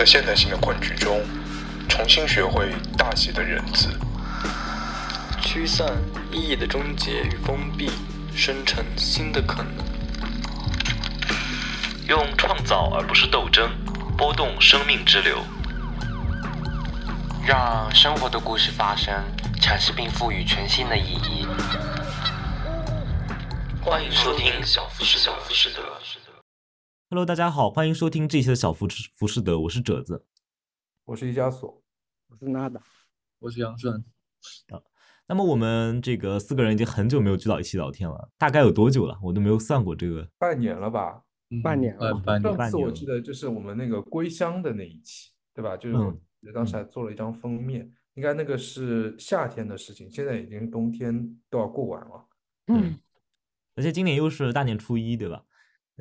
在现代性的困局中，重新学会大写的人字，驱散意义的终结与封闭，生成新的可能。用创造而不是斗争，拨动生命之流。让生活的故事发生，阐释并赋予全新的意义。欢迎收听小富士小富士德。Hello，大家好，欢迎收听这一期的小浮士浮士德，我是褶子。我是一加索，我是娜达，我是杨顺。啊，那么我们这个四个人已经很久没有聚到一起聊天了，大概有多久了？我都没有算过这个。半年了吧？半年了，半年。上次我记得就是我们那个归乡的那一期，对吧？就是我当时还做了一张封面，应该那个是夏天的事情，现在已经冬天都要过完了。嗯，而且今年又是大年初一，对吧？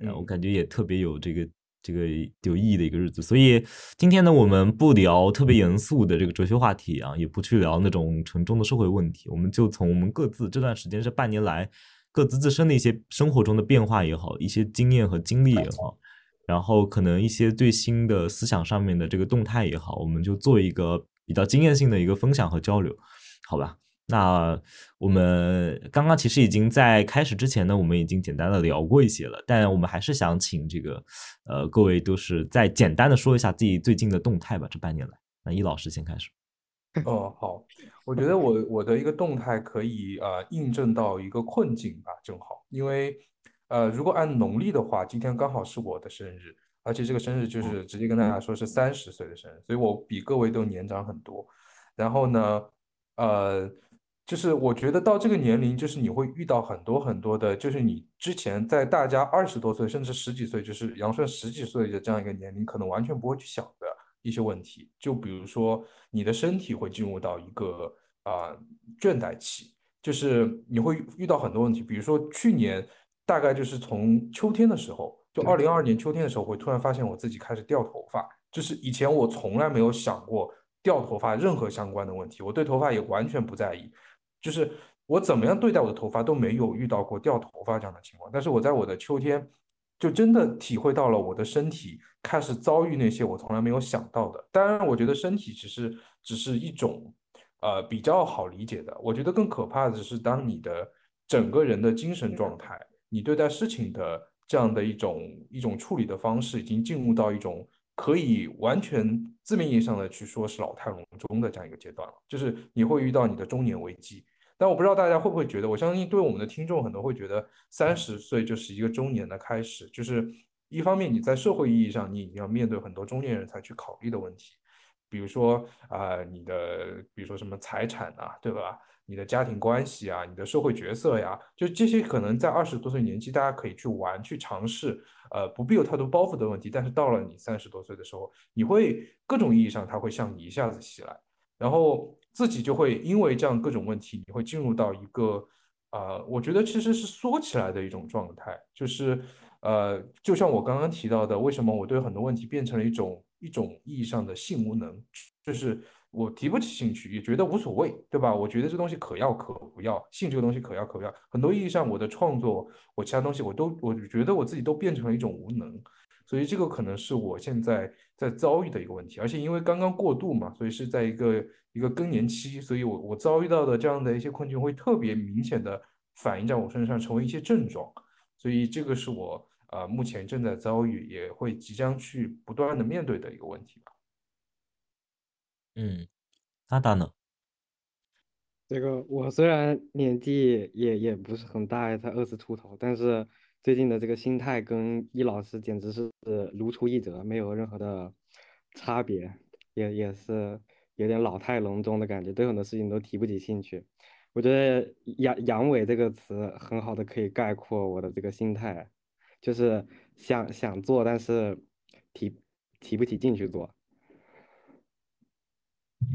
嗯，我感觉也特别有这个这个有意义的一个日子，所以今天呢，我们不聊特别严肃的这个哲学话题啊，也不去聊那种沉重的社会问题，我们就从我们各自这段时间这半年来各自自身的一些生活中的变化也好，一些经验和经历也好，然后可能一些最新的思想上面的这个动态也好，我们就做一个比较经验性的一个分享和交流，好吧？那我们刚刚其实已经在开始之前呢，我们已经简单的聊过一些了，但我们还是想请这个呃各位都是再简单的说一下自己最近的动态吧，这半年来。那易老师先开始。哦，好，我觉得我我的一个动态可以呃印证到一个困境吧，正好，因为呃如果按农历的话，今天刚好是我的生日，而且这个生日就是直接跟大家说是三十岁的生日，所以我比各位都年长很多。然后呢，呃。就是我觉得到这个年龄，就是你会遇到很多很多的，就是你之前在大家二十多岁甚至十几岁，就是杨顺十几岁的这样一个年龄，可能完全不会去想的一些问题。就比如说你的身体会进入到一个啊、呃、倦怠期，就是你会遇到很多问题。比如说去年大概就是从秋天的时候，就二零二二年秋天的时候，会突然发现我自己开始掉头发，就是以前我从来没有想过掉头发任何相关的问题，我对头发也完全不在意。就是我怎么样对待我的头发都没有遇到过掉头发这样的情况，但是我在我的秋天就真的体会到了我的身体开始遭遇那些我从来没有想到的。当然，我觉得身体只是只是一种呃比较好理解的，我觉得更可怕的是当你的整个人的精神状态，你对待事情的这样的一种一种处理的方式，已经进入到一种。可以完全字面意义上的去说是老态龙钟的这样一个阶段了，就是你会遇到你的中年危机。但我不知道大家会不会觉得，我相信对我们的听众很多会觉得三十岁就是一个中年的开始，就是一方面你在社会意义上你已经要面对很多中年人才去考虑的问题，比如说啊、呃、你的比如说什么财产啊，对吧？你的家庭关系啊，你的社会角色呀，就这些可能在二十多岁年纪大家可以去玩去尝试。呃，不必有太多包袱的问题，但是到了你三十多岁的时候，你会各种意义上，它会向你一下子袭来，然后自己就会因为这样各种问题，你会进入到一个呃，我觉得其实是缩起来的一种状态，就是呃，就像我刚刚提到的，为什么我对很多问题变成了一种一种意义上的性无能，就是。我提不起兴趣，也觉得无所谓，对吧？我觉得这东西可要可不要，性这个东西可要可不要。很多意义上，我的创作，我其他东西，我都，我觉得我自己都变成了一种无能，所以这个可能是我现在在遭遇的一个问题。而且因为刚刚过渡嘛，所以是在一个一个更年期，所以我我遭遇到的这样的一些困境会特别明显的反映在我身上，成为一些症状。所以这个是我呃目前正在遭遇，也会即将去不断的面对的一个问题吧。嗯，那达呢？这个我虽然年纪也也不是很大，才二十出头，但是最近的这个心态跟易老师简直是如出一辙，没有任何的差别，也也是有点老态龙钟的感觉，对很多事情都提不起兴趣。我觉得“阳阳痿”这个词很好的可以概括我的这个心态，就是想想做，但是提提不起劲去做。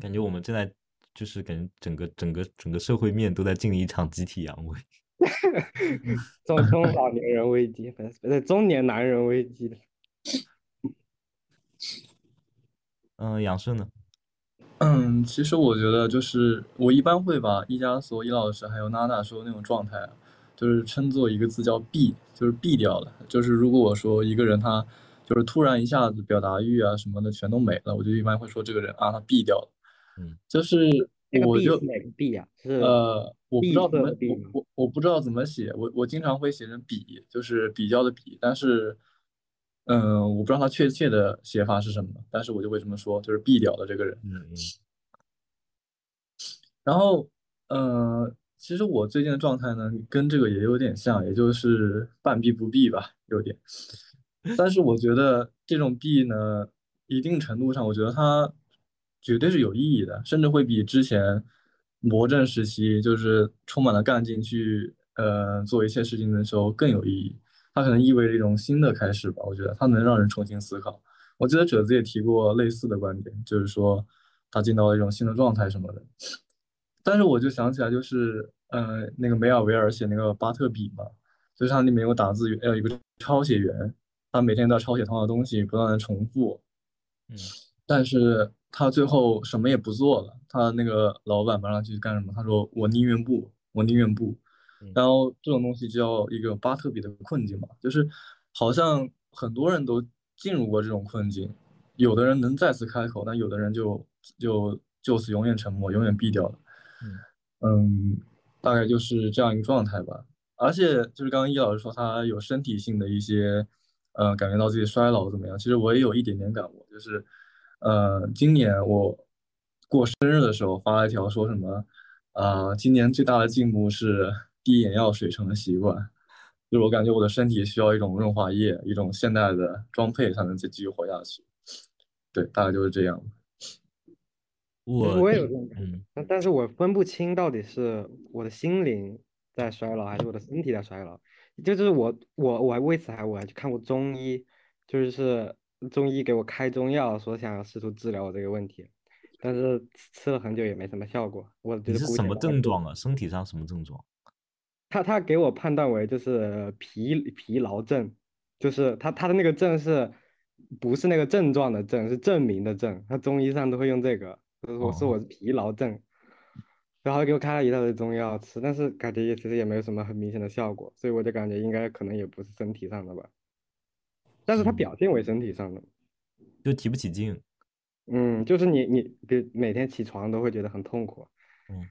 感觉我们正在就是感觉整个整个整个社会面都在经历一场集体阳痿，中中老年人危机，不是不是中年男人危机。嗯，养生呢？嗯，其实我觉得就是我一般会把一加索、伊老师还有娜娜说的那种状态，就是称作一个字叫“闭”，就是闭掉了。就是如果我说一个人他就是突然一下子表达欲啊什么的全都没了，我就一般会说这个人啊他闭掉了。嗯，就是我就哪个闭呀？是呃，我不知道怎么我我我不知道怎么写，我我经常会写成比，就是比较的比，但是嗯，我不知道它确切的写法是什么，但是我就会这么说，就是闭掉的这个人。嗯嗯。然后，呃，其实我最近的状态呢，跟这个也有点像，也就是半闭不闭吧，有点。但是我觉得这种闭呢，一定程度上，我觉得它绝对是有意义的，甚至会比之前魔怔时期就是充满了干劲去呃做一切事情的时候更有意义。它可能意味着一种新的开始吧，我觉得它能让人重新思考。我记得褶子也提过类似的观点，就是说他进到了一种新的状态什么的。但是我就想起来，就是呃，那个梅尔维尔写那个巴特比嘛，就是它里面有打字员，有一个抄写员，他每天都要抄写同样的东西，不断的重复。嗯，但是他最后什么也不做了，他那个老板马上去干什么？他说我宁愿不，我宁愿不。然后这种东西叫一个巴特比的困境嘛，就是好像很多人都进入过这种困境，有的人能再次开口，但有的人就就就此永远沉默，永远闭掉了。嗯，大概就是这样一个状态吧。而且就是刚刚易老师说他有身体性的一些，呃，感觉到自己衰老怎么样？其实我也有一点点感悟，就是，呃，今年我过生日的时候发了一条说什么，呃，今年最大的进步是滴眼药水成了习惯，就是我感觉我的身体需要一种润滑液，一种现代的装配才能再继续活下去。对，大概就是这样。我我也有这种感觉，但但是我分不清到底是我的心灵在衰老，还是我的身体在衰老。就是我我我还为此还我还去看过中医，就是中医给我开中药，说想要试图治疗我这个问题，但是吃了很久也没什么效果。我觉得是什么症状啊？身体上什么症状？他他给我判断为就是疲疲劳症，就是他他的那个症是不是那个症状的症，是证明的症，他中医上都会用这个。我说我是疲劳症，然后给我开了一大堆中药吃，但是感觉也其实也没有什么很明显的效果，所以我就感觉应该可能也不是身体上的吧，但是它表现为身体上的，就提不起劲，嗯，就是你你比每天起床都会觉得很痛苦，嗯，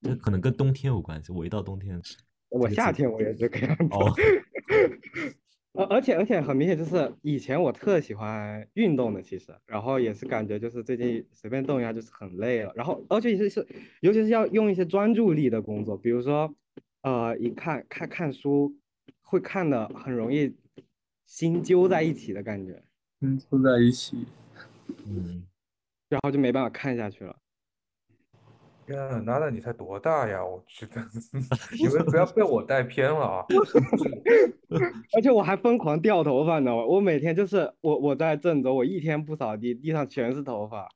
这可能跟冬天有关系，我一到冬天，我夏天我也是这个样子。而而且而且很明显，就是以前我特喜欢运动的，其实，然后也是感觉就是最近随便动一下就是很累了，然后而且是是，尤其是要用一些专注力的工作，比如说，呃，一看看看书，会看的很容易心揪在一起的感觉，心揪在一起，嗯，然后就没办法看下去了。呀，娜娜，你才多大呀？我觉得 你们不要被我带偏了啊！而且我还疯狂掉头发呢。我每天就是我我在郑州，我一天不扫地，地上全是头发。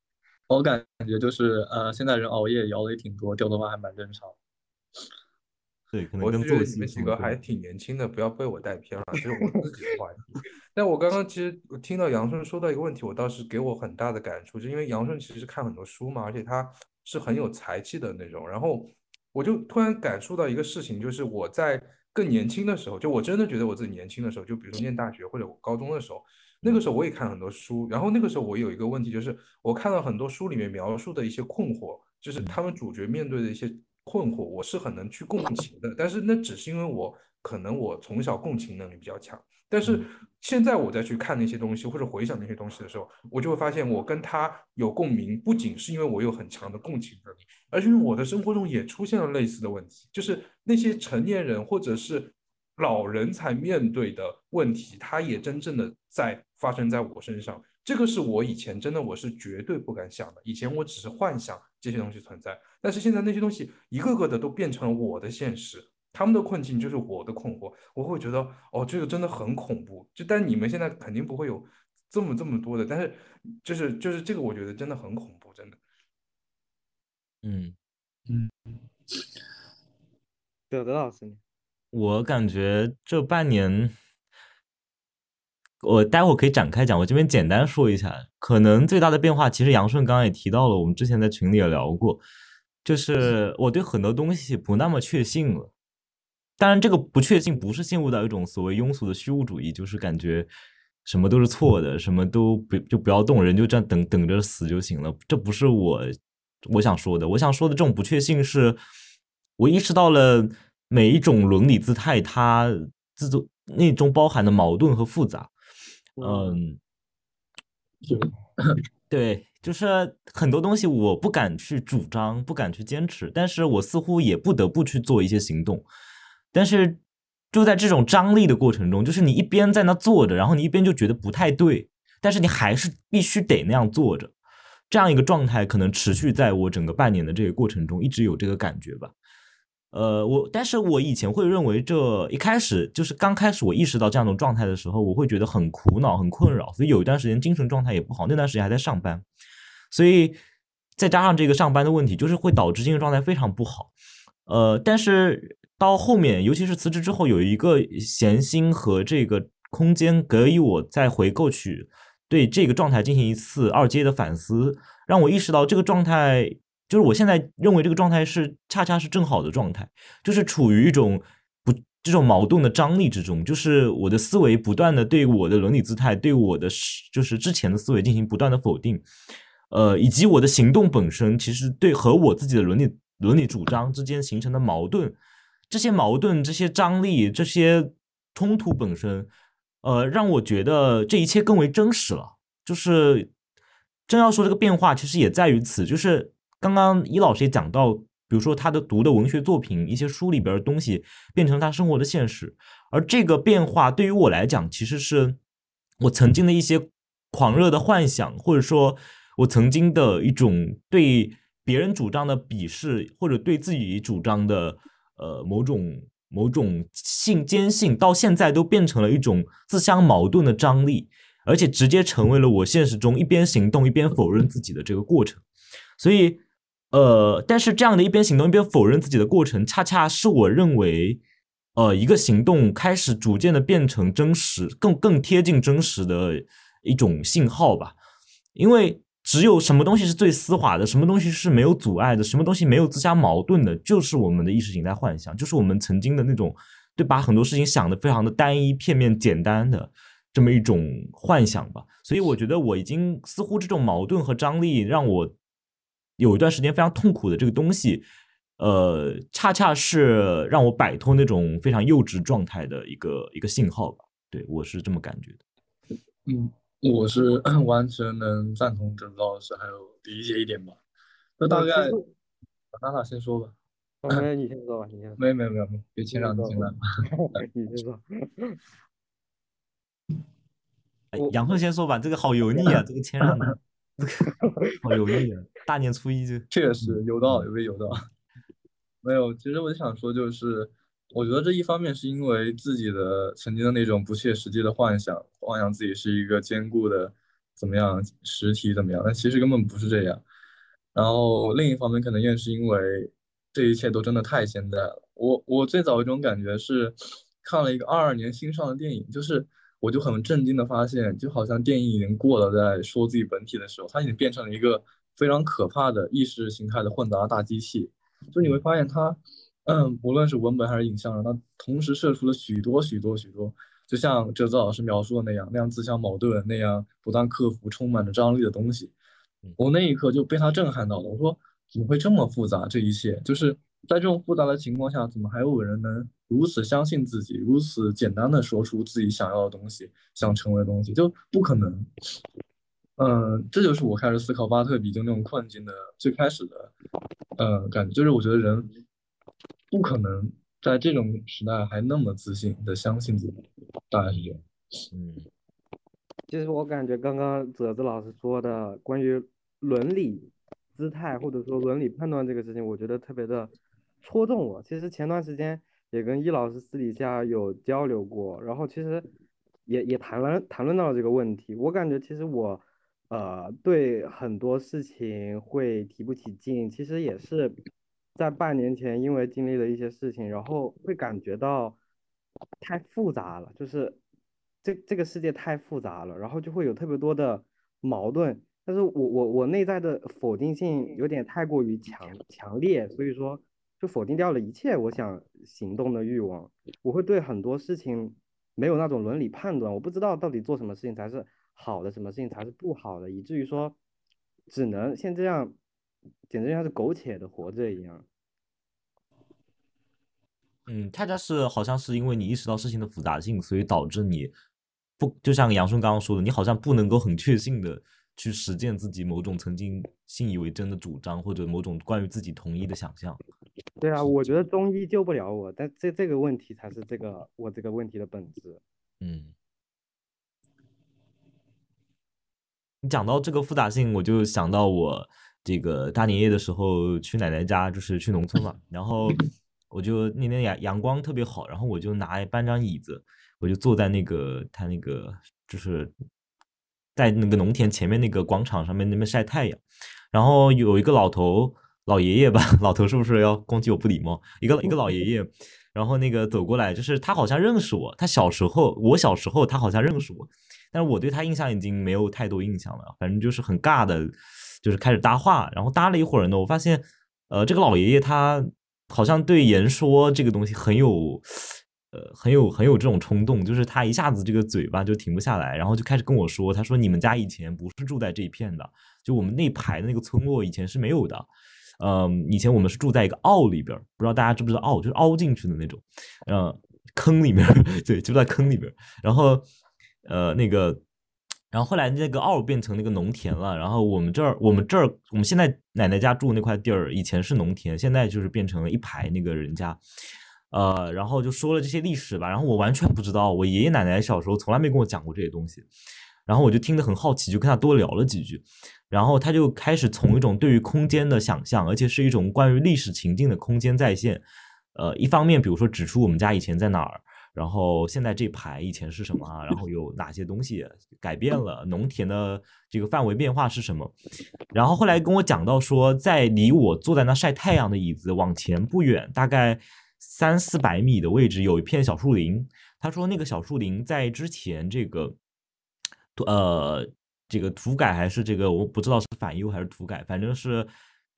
我感觉就是呃，现在人熬夜熬的也挺多，掉头发还蛮正常。对，可能我跟觉得你们几个还挺年轻的，不要被我带偏了，这是我自己的话题。但我刚刚其实我听到杨顺说到一个问题，我倒是给我很大的感触，就因为杨顺其实看很多书嘛，而且他。是很有才气的那种，然后我就突然感受到一个事情，就是我在更年轻的时候，就我真的觉得我自己年轻的时候，就比如说念大学或者我高中的时候，那个时候我也看很多书，然后那个时候我有一个问题，就是我看到很多书里面描述的一些困惑，就是他们主角面对的一些困惑，我是很能去共情的，但是那只是因为我可能我从小共情能力比较强。但是现在我再去看那些东西或者回想那些东西的时候，我就会发现我跟他有共鸣，不仅是因为我有很强的共情能力，而是因为我的生活中也出现了类似的问题，就是那些成年人或者是老人才面对的问题，它也真正的在发生在我身上。这个是我以前真的我是绝对不敢想的，以前我只是幻想这些东西存在，但是现在那些东西一个个的都变成了我的现实。他们的困境就是我的困惑，我会觉得哦，这个真的很恐怖。就但你们现在肯定不会有这么这么多的，但是就是就是这个，我觉得真的很恐怖，真的。嗯嗯，德德老师，我感觉这半年，我待会儿可以展开讲，我这边简单说一下，可能最大的变化，其实杨顺刚刚也提到了，我们之前在群里也聊过，就是我对很多东西不那么确信了。当然，这个不确信不是陷入到一种所谓庸俗的虚无主义，就是感觉什么都是错的，什么都不就不要动，人就这样等等着死就行了。这不是我我想说的，我想说的这种不确信是，我意识到了每一种伦理姿态它自中那中包含的矛盾和复杂。嗯，对，就是很多东西我不敢去主张，不敢去坚持，但是我似乎也不得不去做一些行动。但是就在这种张力的过程中，就是你一边在那坐着，然后你一边就觉得不太对，但是你还是必须得那样坐着，这样一个状态可能持续在我整个半年的这个过程中，一直有这个感觉吧。呃，我但是我以前会认为，这一开始就是刚开始我意识到这样一种状态的时候，我会觉得很苦恼、很困扰，所以有一段时间精神状态也不好。那段时间还在上班，所以再加上这个上班的问题，就是会导致精神状态非常不好。呃，但是到后面，尤其是辞职之后，有一个闲心和这个空间，给予我再回过去对这个状态进行一次二阶的反思，让我意识到这个状态。就是我现在认为这个状态是恰恰是正好的状态，就是处于一种不这种矛盾的张力之中，就是我的思维不断的对我的伦理姿态，对我的就是之前的思维进行不断的否定，呃，以及我的行动本身其实对和我自己的伦理伦理主张之间形成的矛盾，这些矛盾、这些张力、这些冲突本身，呃，让我觉得这一切更为真实了。就是真要说这个变化，其实也在于此，就是。刚刚伊老师也讲到，比如说他的读的文学作品，一些书里边的东西变成他生活的现实，而这个变化对于我来讲，其实是我曾经的一些狂热的幻想，或者说我曾经的一种对别人主张的鄙视，或者对自己主张的呃某种某种信坚信，到现在都变成了一种自相矛盾的张力，而且直接成为了我现实中一边行动一边否认自己的这个过程，所以。呃，但是这样的一边行动一边否认自己的过程，恰恰是我认为，呃，一个行动开始逐渐的变成真实，更更贴近真实的一种信号吧。因为只有什么东西是最丝滑的，什么东西是没有阻碍的，什么东西没有自相矛盾的，就是我们的意识形态幻想，就是我们曾经的那种对把很多事情想的非常的单一、片面、简单的这么一种幻想吧。所以我觉得我已经似乎这种矛盾和张力让我。有一段时间非常痛苦的这个东西，呃，恰恰是让我摆脱那种非常幼稚状态的一个一个信号吧。对我是这么感觉的。嗯，我是 完全能赞同郑老师，还有理解一点吧。那大概，娜娜先说吧。没，你先说吧，你先。没有没有没有，别谦让，你先来。你先说。杨鹤先说吧，这个好油腻啊，这个谦让的。好油腻啊！大年初一就确实有道，有没有道？没有，其实我想说，就是我觉得这一方面是因为自己的曾经的那种不切实际的幻想，幻想自己是一个坚固的怎么样实体怎么样，但其实根本不是这样。然后另一方面，可能也是因为这一切都真的太现代了。我我最早一种感觉是看了一个二二年新上的电影，就是。我就很震惊的发现，就好像电影已经过了在说自己本体的时候，它已经变成了一个非常可怕的意识形态的混杂大机器。就你会发现它，嗯，无论是文本还是影像，它同时射出了许多许多许多，就像哲子老师描述的那样，那样自相矛盾，那样不断克服、充满着张力的东西。我那一刻就被他震撼到了。我说，怎么会这么复杂？这一切就是在这种复杂的情况下，怎么还有人能？如此相信自己，如此简单的说出自己想要的东西，想成为的东西，就不可能。嗯，这就是我开始思考巴特比就那种困境的最开始的，呃，感觉就是我觉得人不可能在这种时代还那么自信的相信自己，大概是这样。嗯，其实我感觉刚刚泽子老师说的关于伦理姿态或者说伦理判断这个事情，我觉得特别的戳中我。其实前段时间。也跟易老师私底下有交流过，然后其实也也谈了谈论到了这个问题。我感觉其实我呃对很多事情会提不起劲，其实也是在半年前因为经历了一些事情，然后会感觉到太复杂了，就是这这个世界太复杂了，然后就会有特别多的矛盾。但是我我我内在的否定性有点太过于强强烈，所以说。就否定掉了一切我想行动的欲望，我会对很多事情没有那种伦理判断，我不知道到底做什么事情才是好的，什么事情才是不好的，以至于说只能像这样，简直像是苟且的活着一样。嗯，恰恰是好像是因为你意识到事情的复杂性，所以导致你不就像杨顺刚刚说的，你好像不能够很确信的去实践自己某种曾经信以为真的主张，或者某种关于自己同意的想象。对啊，我觉得中医救不了我，但这这个问题才是这个我这个问题的本质。嗯，你讲到这个复杂性，我就想到我这个大年夜的时候去奶奶家，就是去农村嘛，然后我就那天阳阳光特别好，然后我就拿搬张椅子，我就坐在那个他那个就是在那个农田前面那个广场上面那边晒太阳，然后有一个老头老爷爷吧，老头是不是要攻击我不礼貌？一个一个老爷爷，然后那个走过来，就是他好像认识我，他小时候我小时候他好像认识我。但是我对他印象已经没有太多印象了，反正就是很尬的，就是开始搭话，然后搭了一会儿呢，我发现，呃，这个老爷爷他好像对言说这个东西很有，呃，很有很有这种冲动，就是他一下子这个嘴巴就停不下来，然后就开始跟我说，他说你们家以前不是住在这一片的，就我们那排的那个村落以前是没有的，嗯，以前我们是住在一个坳里边，不知道大家知不知道坳，就是凹进去的那种，嗯，坑里面，对，就在坑里边，然后。呃，那个，然后后来那个坳变成那个农田了。然后我们这儿，我们这儿，我们现在奶奶家住那块地儿，以前是农田，现在就是变成了一排那个人家。呃，然后就说了这些历史吧。然后我完全不知道，我爷爷奶奶小时候从来没跟我讲过这些东西。然后我就听得很好奇，就跟他多聊了几句。然后他就开始从一种对于空间的想象，而且是一种关于历史情境的空间再现。呃，一方面，比如说指出我们家以前在哪儿。然后现在这排以前是什么？然后有哪些东西改变了？农田的这个范围变化是什么？然后后来跟我讲到说，在离我坐在那晒太阳的椅子往前不远，大概三四百米的位置有一片小树林。他说那个小树林在之前这个呃这个土改还是这个我不知道是反右还是土改，反正是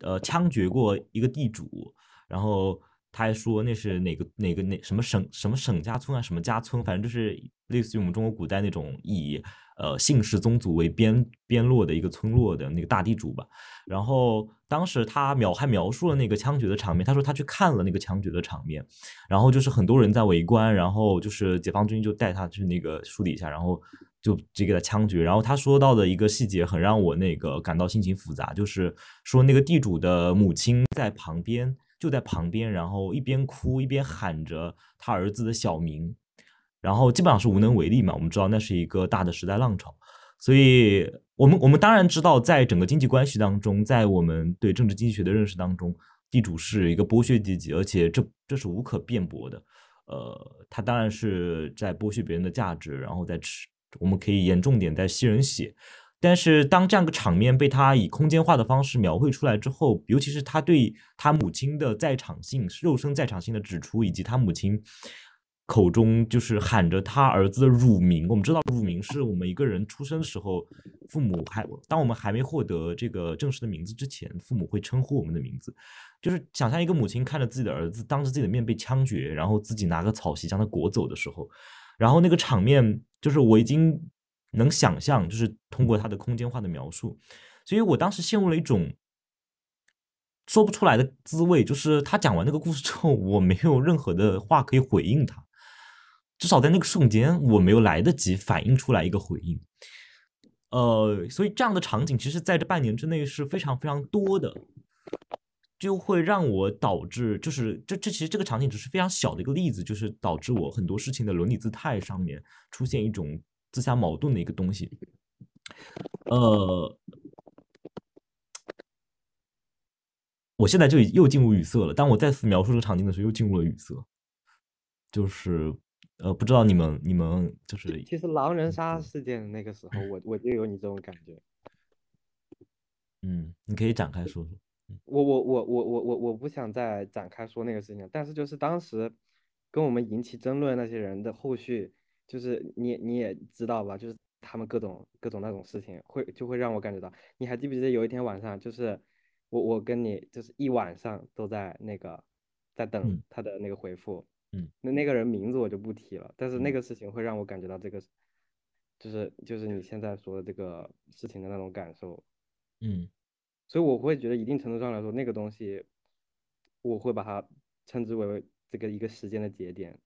呃枪决过一个地主，然后。他还说那是哪个哪个哪什么省什么省家村啊什么家村，反正就是类似于我们中国古代那种以呃姓氏宗族为边边落的一个村落的那个大地主吧。然后当时他描还描述了那个枪决的场面，他说他去看了那个枪决的场面，然后就是很多人在围观，然后就是解放军就带他去那个树底下，然后就直接给他枪决。然后他说到的一个细节很让我那个感到心情复杂，就是说那个地主的母亲在旁边。就在旁边，然后一边哭一边喊着他儿子的小名，然后基本上是无能为力嘛。我们知道那是一个大的时代浪潮，所以我们我们当然知道，在整个经济关系当中，在我们对政治经济学的认识当中，地主是一个剥削阶级，而且这这是无可辩驳的。呃，他当然是在剥削别人的价值，然后在吃，我们可以严重点，在吸人血。但是当这样个场面被他以空间化的方式描绘出来之后，尤其是他对他母亲的在场性、肉身在场性的指出，以及他母亲口中就是喊着他儿子的乳名，我们知道乳名是我们一个人出生的时候，父母还当我们还没获得这个正式的名字之前，父母会称呼我们的名字。就是想象一个母亲看着自己的儿子当着自己的面被枪决，然后自己拿个草席将他裹走的时候，然后那个场面就是我已经。能想象，就是通过他的空间化的描述，所以我当时陷入了一种说不出来的滋味。就是他讲完那个故事之后，我没有任何的话可以回应他，至少在那个瞬间，我没有来得及反应出来一个回应。呃，所以这样的场景，其实在这半年之内是非常非常多的，就会让我导致，就是这这其实这个场景只是非常小的一个例子，就是导致我很多事情的伦理姿态上面出现一种。自相矛盾的一个东西，呃，我现在就又进入语塞了。当我再次描述这个场景的时候，又进入了语塞。就是，呃，不知道你们你们就是，其实狼人杀事件那个时候，我我就有你这种感觉。嗯，你可以展开说说。我我我我我我我不想再展开说那个事情，但是就是当时跟我们引起争论那些人的后续。就是你你也知道吧，就是他们各种各种那种事情，会就会让我感觉到，你还记不记得有一天晚上，就是我我跟你就是一晚上都在那个在等他的那个回复，嗯，那那个人名字我就不提了，但是那个事情会让我感觉到这个，就是就是你现在说的这个事情的那种感受，嗯，所以我会觉得一定程度上来说，那个东西我会把它称之为这个一个时间的节点，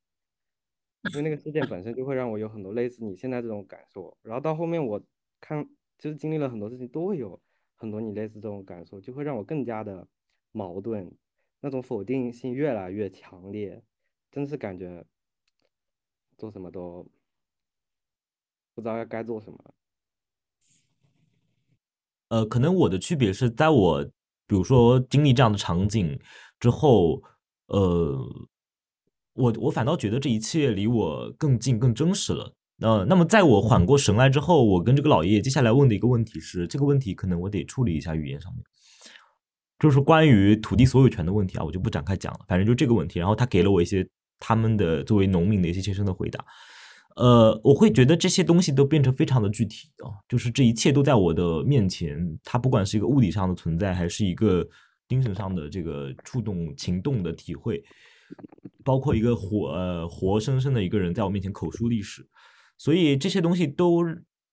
因为那个事件本身就会让我有很多类似你现在这种感受，然后到后面我看就是经历了很多事情都会有很多你类似这种感受，就会让我更加的矛盾，那种否定性越来越强烈。真是感觉做什么都不知道要该做什么。呃，可能我的区别是在我比如说经历这样的场景之后，呃，我我反倒觉得这一切离我更近、更真实了。呃，那么在我缓过神来之后，我跟这个老爷爷接下来问的一个问题是，这个问题可能我得处理一下语言上面，就是关于土地所有权的问题啊，我就不展开讲了。反正就这个问题，然后他给了我一些。他们的作为农民的一些切身的回答，呃，我会觉得这些东西都变成非常的具体啊，就是这一切都在我的面前，它不管是一个物理上的存在，还是一个精神上的这个触动、情动的体会，包括一个活呃活生生的一个人在我面前口述历史，所以这些东西都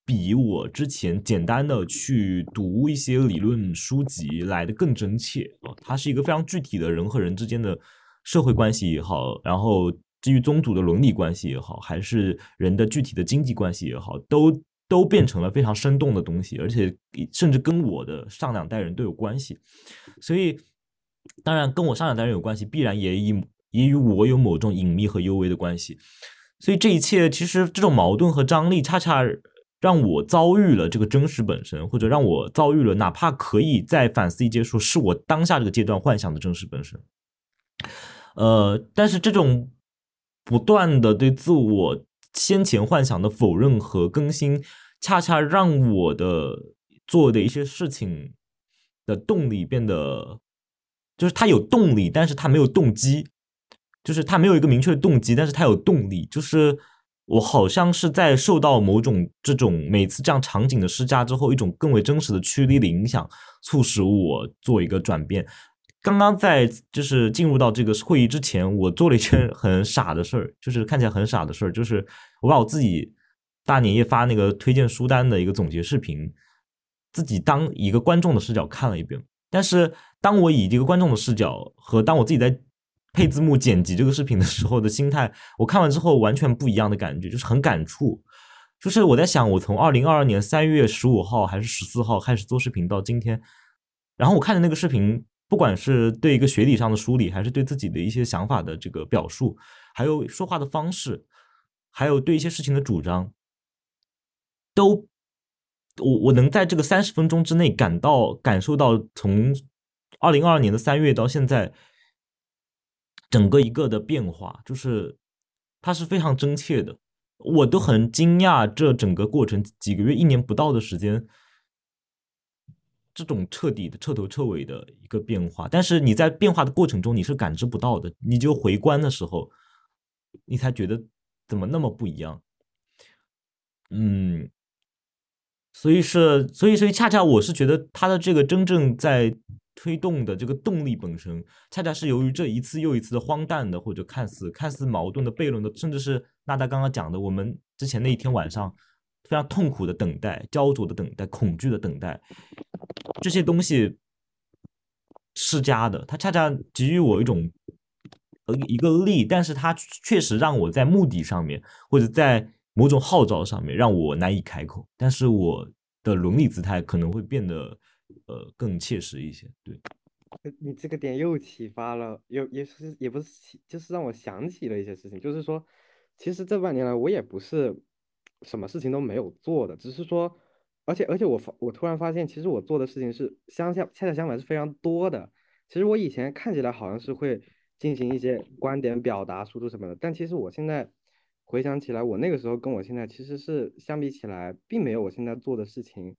比我之前简单的去读一些理论书籍来的更真切啊，它是一个非常具体的人和人之间的。社会关系也好，然后基于宗族的伦理关系也好，还是人的具体的经济关系也好，都都变成了非常生动的东西，而且甚至跟我的上两代人都有关系。所以，当然跟我上两代人有关系，必然也与也与我有某种隐秘和幽微的关系。所以这一切其实这种矛盾和张力，恰恰让我遭遇了这个真实本身，或者让我遭遇了哪怕可以再反思一些说，是我当下这个阶段幻想的真实本身。呃，但是这种不断的对自我先前幻想的否认和更新，恰恰让我的做的一些事情的动力变得，就是他有动力，但是他没有动机，就是他没有一个明确的动机，但是他有动力，就是我好像是在受到某种这种每次这样场景的施加之后，一种更为真实的驱力的影响，促使我做一个转变。刚刚在就是进入到这个会议之前，我做了一件很傻的事儿，就是看起来很傻的事儿，就是我把我自己大年夜发那个推荐书单的一个总结视频，自己当一个观众的视角看了一遍。但是当我以这个观众的视角和当我自己在配字幕剪辑这个视频的时候的心态，我看完之后完全不一样的感觉，就是很感触。就是我在想，我从二零二二年三月十五号还是十四号开始做视频到今天，然后我看的那个视频。不管是对一个学理上的梳理，还是对自己的一些想法的这个表述，还有说话的方式，还有对一些事情的主张，都我我能在这个三十分钟之内感到感受到，从二零二二年的三月到现在，整个一个的变化，就是它是非常真切的，我都很惊讶，这整个过程几个月、一年不到的时间。这种彻底的、彻头彻尾的一个变化，但是你在变化的过程中你是感知不到的，你就回观的时候，你才觉得怎么那么不一样。嗯，所以是，所以，所以恰恰我是觉得他的这个真正在推动的这个动力本身，恰恰是由于这一次又一次的荒诞的或者看似看似矛盾的悖论的，甚至是娜达刚刚讲的，我们之前那一天晚上。非常痛苦的等待，焦灼的等待，恐惧的等待，这些东西施加的，它恰恰给予我一种呃一个力，但是它确实让我在目的上面，或者在某种号召上面，让我难以开口。但是我的伦理姿态可能会变得呃更切实一些。对，你这个点又启发了，又也是也不是启，就是让我想起了一些事情。就是说，其实这半年来我也不是。什么事情都没有做的，只是说，而且而且我发我突然发现，其实我做的事情是相相恰恰相反是非常多的。其实我以前看起来好像是会进行一些观点表达、输出什么的，但其实我现在回想起来，我那个时候跟我现在其实是相比起来，并没有我现在做的事情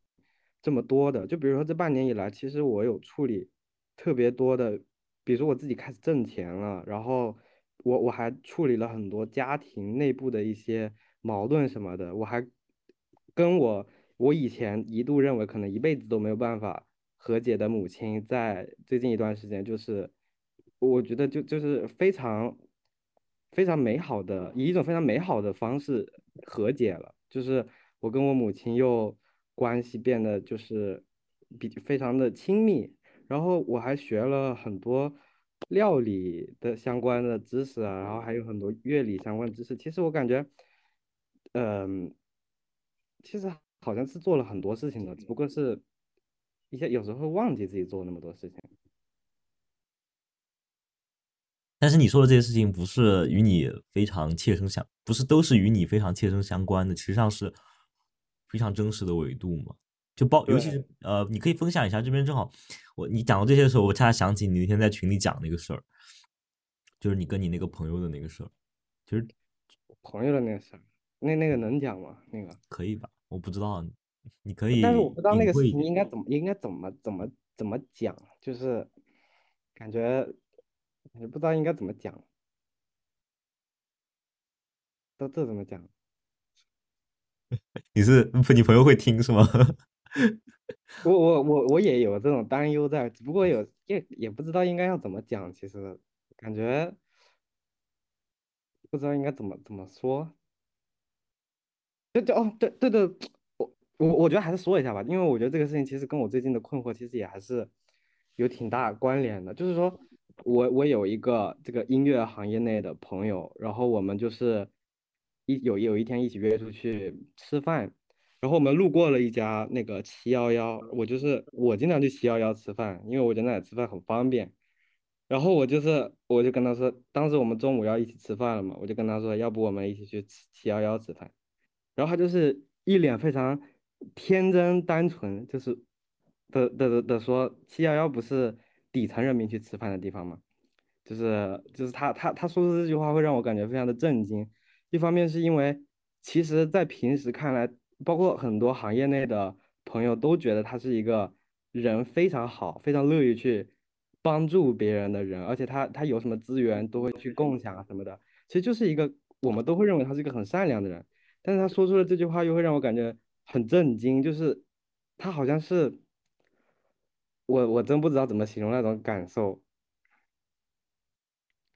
这么多的。就比如说这半年以来，其实我有处理特别多的，比如说我自己开始挣钱了，然后我我还处理了很多家庭内部的一些。矛盾什么的，我还跟我我以前一度认为可能一辈子都没有办法和解的母亲，在最近一段时间，就是我觉得就就是非常非常美好的，以一种非常美好的方式和解了。就是我跟我母亲又关系变得就是比非常的亲密，然后我还学了很多料理的相关的知识啊，然后还有很多乐理相关知识。其实我感觉，嗯，其实好像是做了很多事情的，只不过是一些有时候会忘记自己做那么多事情。但是你说的这些事情不是与你非常切身相，不是都是与你非常切身相关的，其实上是非常真实的维度嘛。就包，尤其是呃，你可以分享一下。这边正好我你讲到这些的时候，我恰恰想起你那天在群里讲那个事儿，就是你跟你那个朋友的那个事儿。其实朋友的那个事儿，那那个能讲吗？那个可以吧？我不知道，你可以。但是我不知道那个事情应该怎么应该怎么怎么怎么讲，就是感觉。也不知道应该怎么讲，这这怎么讲？你是你朋友会听是吗？我我我我也有这种担忧在，只不过有也也不知道应该要怎么讲。其实感觉不知道应该怎么怎么说。对对哦，对对对，我我我觉得还是说一下吧，因为我觉得这个事情其实跟我最近的困惑其实也还是有挺大关联的，就是说。我我有一个这个音乐行业内的朋友，然后我们就是一有有一天一起约出去吃饭，然后我们路过了一家那个七幺幺，我就是我经常去七幺幺吃饭，因为我觉得那里吃饭很方便。然后我就是我就跟他说，当时我们中午要一起吃饭了嘛，我就跟他说，要不我们一起去七幺幺吃饭。然后他就是一脸非常天真单纯，就是的的的的说，七幺幺不是。底层人民去吃饭的地方吗，就是就是他他他说的这句话会让我感觉非常的震惊。一方面是因为，其实，在平时看来，包括很多行业内的朋友都觉得他是一个人非常好、非常乐于去帮助别人的人，而且他他有什么资源都会去共享啊什么的。其实就是一个我们都会认为他是一个很善良的人，但是他说出了这句话又会让我感觉很震惊，就是他好像是。我我真不知道怎么形容那种感受，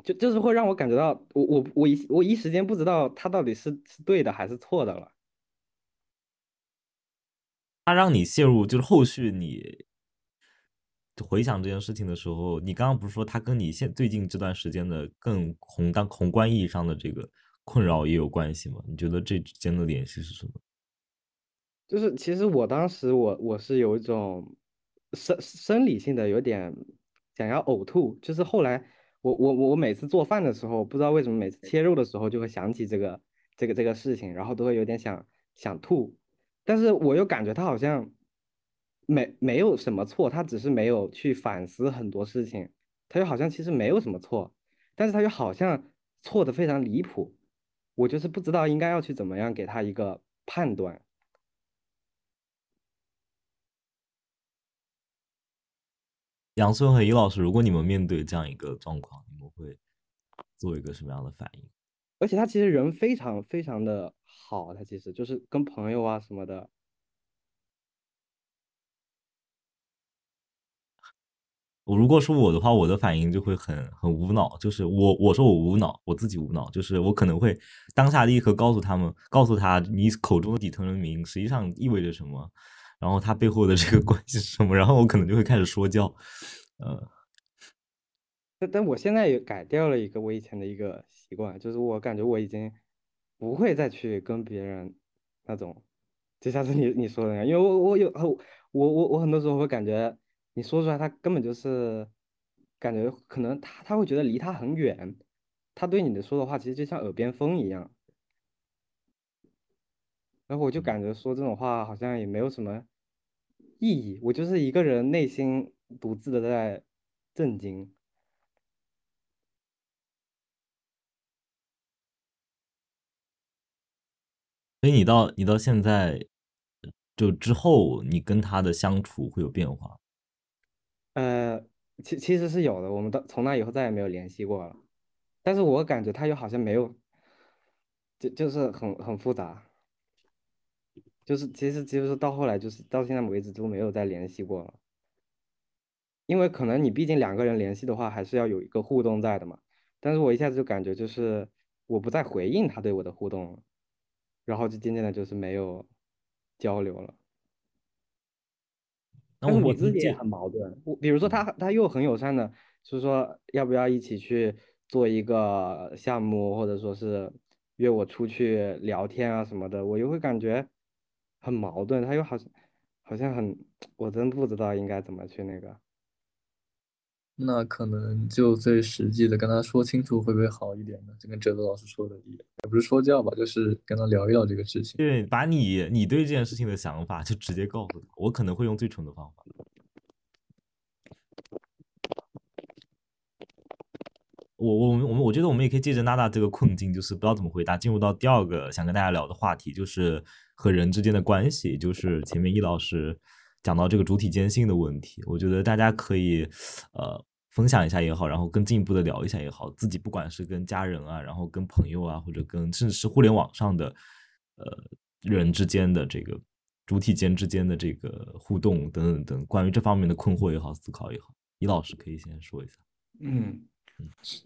就就是会让我感觉到，我我我一我一时间不知道他到底是是对的还是错的了。他让你陷入，就是后续你回想这件事情的时候，你刚刚不是说他跟你现最近这段时间的更宏大宏观意义上的这个困扰也有关系吗？你觉得这之间的联系是什么？就是其实我当时我我是有一种。生生理性的有点想要呕吐，就是后来我我我每次做饭的时候，不知道为什么每次切肉的时候就会想起这个这个这个事情，然后都会有点想想吐，但是我又感觉他好像没没有什么错，他只是没有去反思很多事情，他又好像其实没有什么错，但是他又好像错的非常离谱，我就是不知道应该要去怎么样给他一个判断。杨村和尹老师，如果你们面对这样一个状况，你们会做一个什么样的反应？而且他其实人非常非常的好，他其实就是跟朋友啊什么的。我如果说我的话，我的反应就会很很无脑，就是我我说我无脑，我自己无脑，就是我可能会当下立刻告诉他们，告诉他你口中的底层人民实际上意味着什么。然后他背后的这个关系是什么？然后我可能就会开始说教，呃，但但我现在也改掉了一个我以前的一个习惯，就是我感觉我已经不会再去跟别人那种，就像是你你说的那样，因为我我有我我我很多时候会感觉你说出来，他根本就是感觉可能他他会觉得离他很远，他对你的说的话其实就像耳边风一样。然后我就感觉说这种话好像也没有什么意义，我就是一个人内心独自的在震惊。所以你到你到现在就之后，你跟他的相处会有变化？呃，其其实是有的，我们到从那以后再也没有联系过了。但是我感觉他又好像没有，就就是很很复杂。就是其实其实到后来就是到现在为止都没有再联系过了，因为可能你毕竟两个人联系的话还是要有一个互动在的嘛。但是我一下子就感觉就是我不再回应他对我的互动了，然后就渐渐的就是没有交流了。但是我自己也很矛盾，我比如说他他又很友善的，就是说要不要一起去做一个项目，或者说是约我出去聊天啊什么的，我又会感觉很矛盾，他又好像好像很，我真不知道应该怎么去那个。那可能就最实际的跟他说清楚会不会好一点呢？就跟哲德老师说的一样，也不是说教吧，就是跟他聊一聊这个事情。对，把你你对这件事情的想法就直接告诉他。我可能会用最蠢的方法。我我我们我觉得我们也可以借着娜娜这个困境，就是不知道怎么回答，进入到第二个想跟大家聊的话题，就是和人之间的关系，就是前面易老师。讲到这个主体间性的问题，我觉得大家可以，呃，分享一下也好，然后更进一步的聊一下也好，自己不管是跟家人啊，然后跟朋友啊，或者跟甚至是互联网上的，呃，人之间的这个主体间之间的这个互动等等等，关于这方面的困惑也好，思考也好，李老师可以先说一下。嗯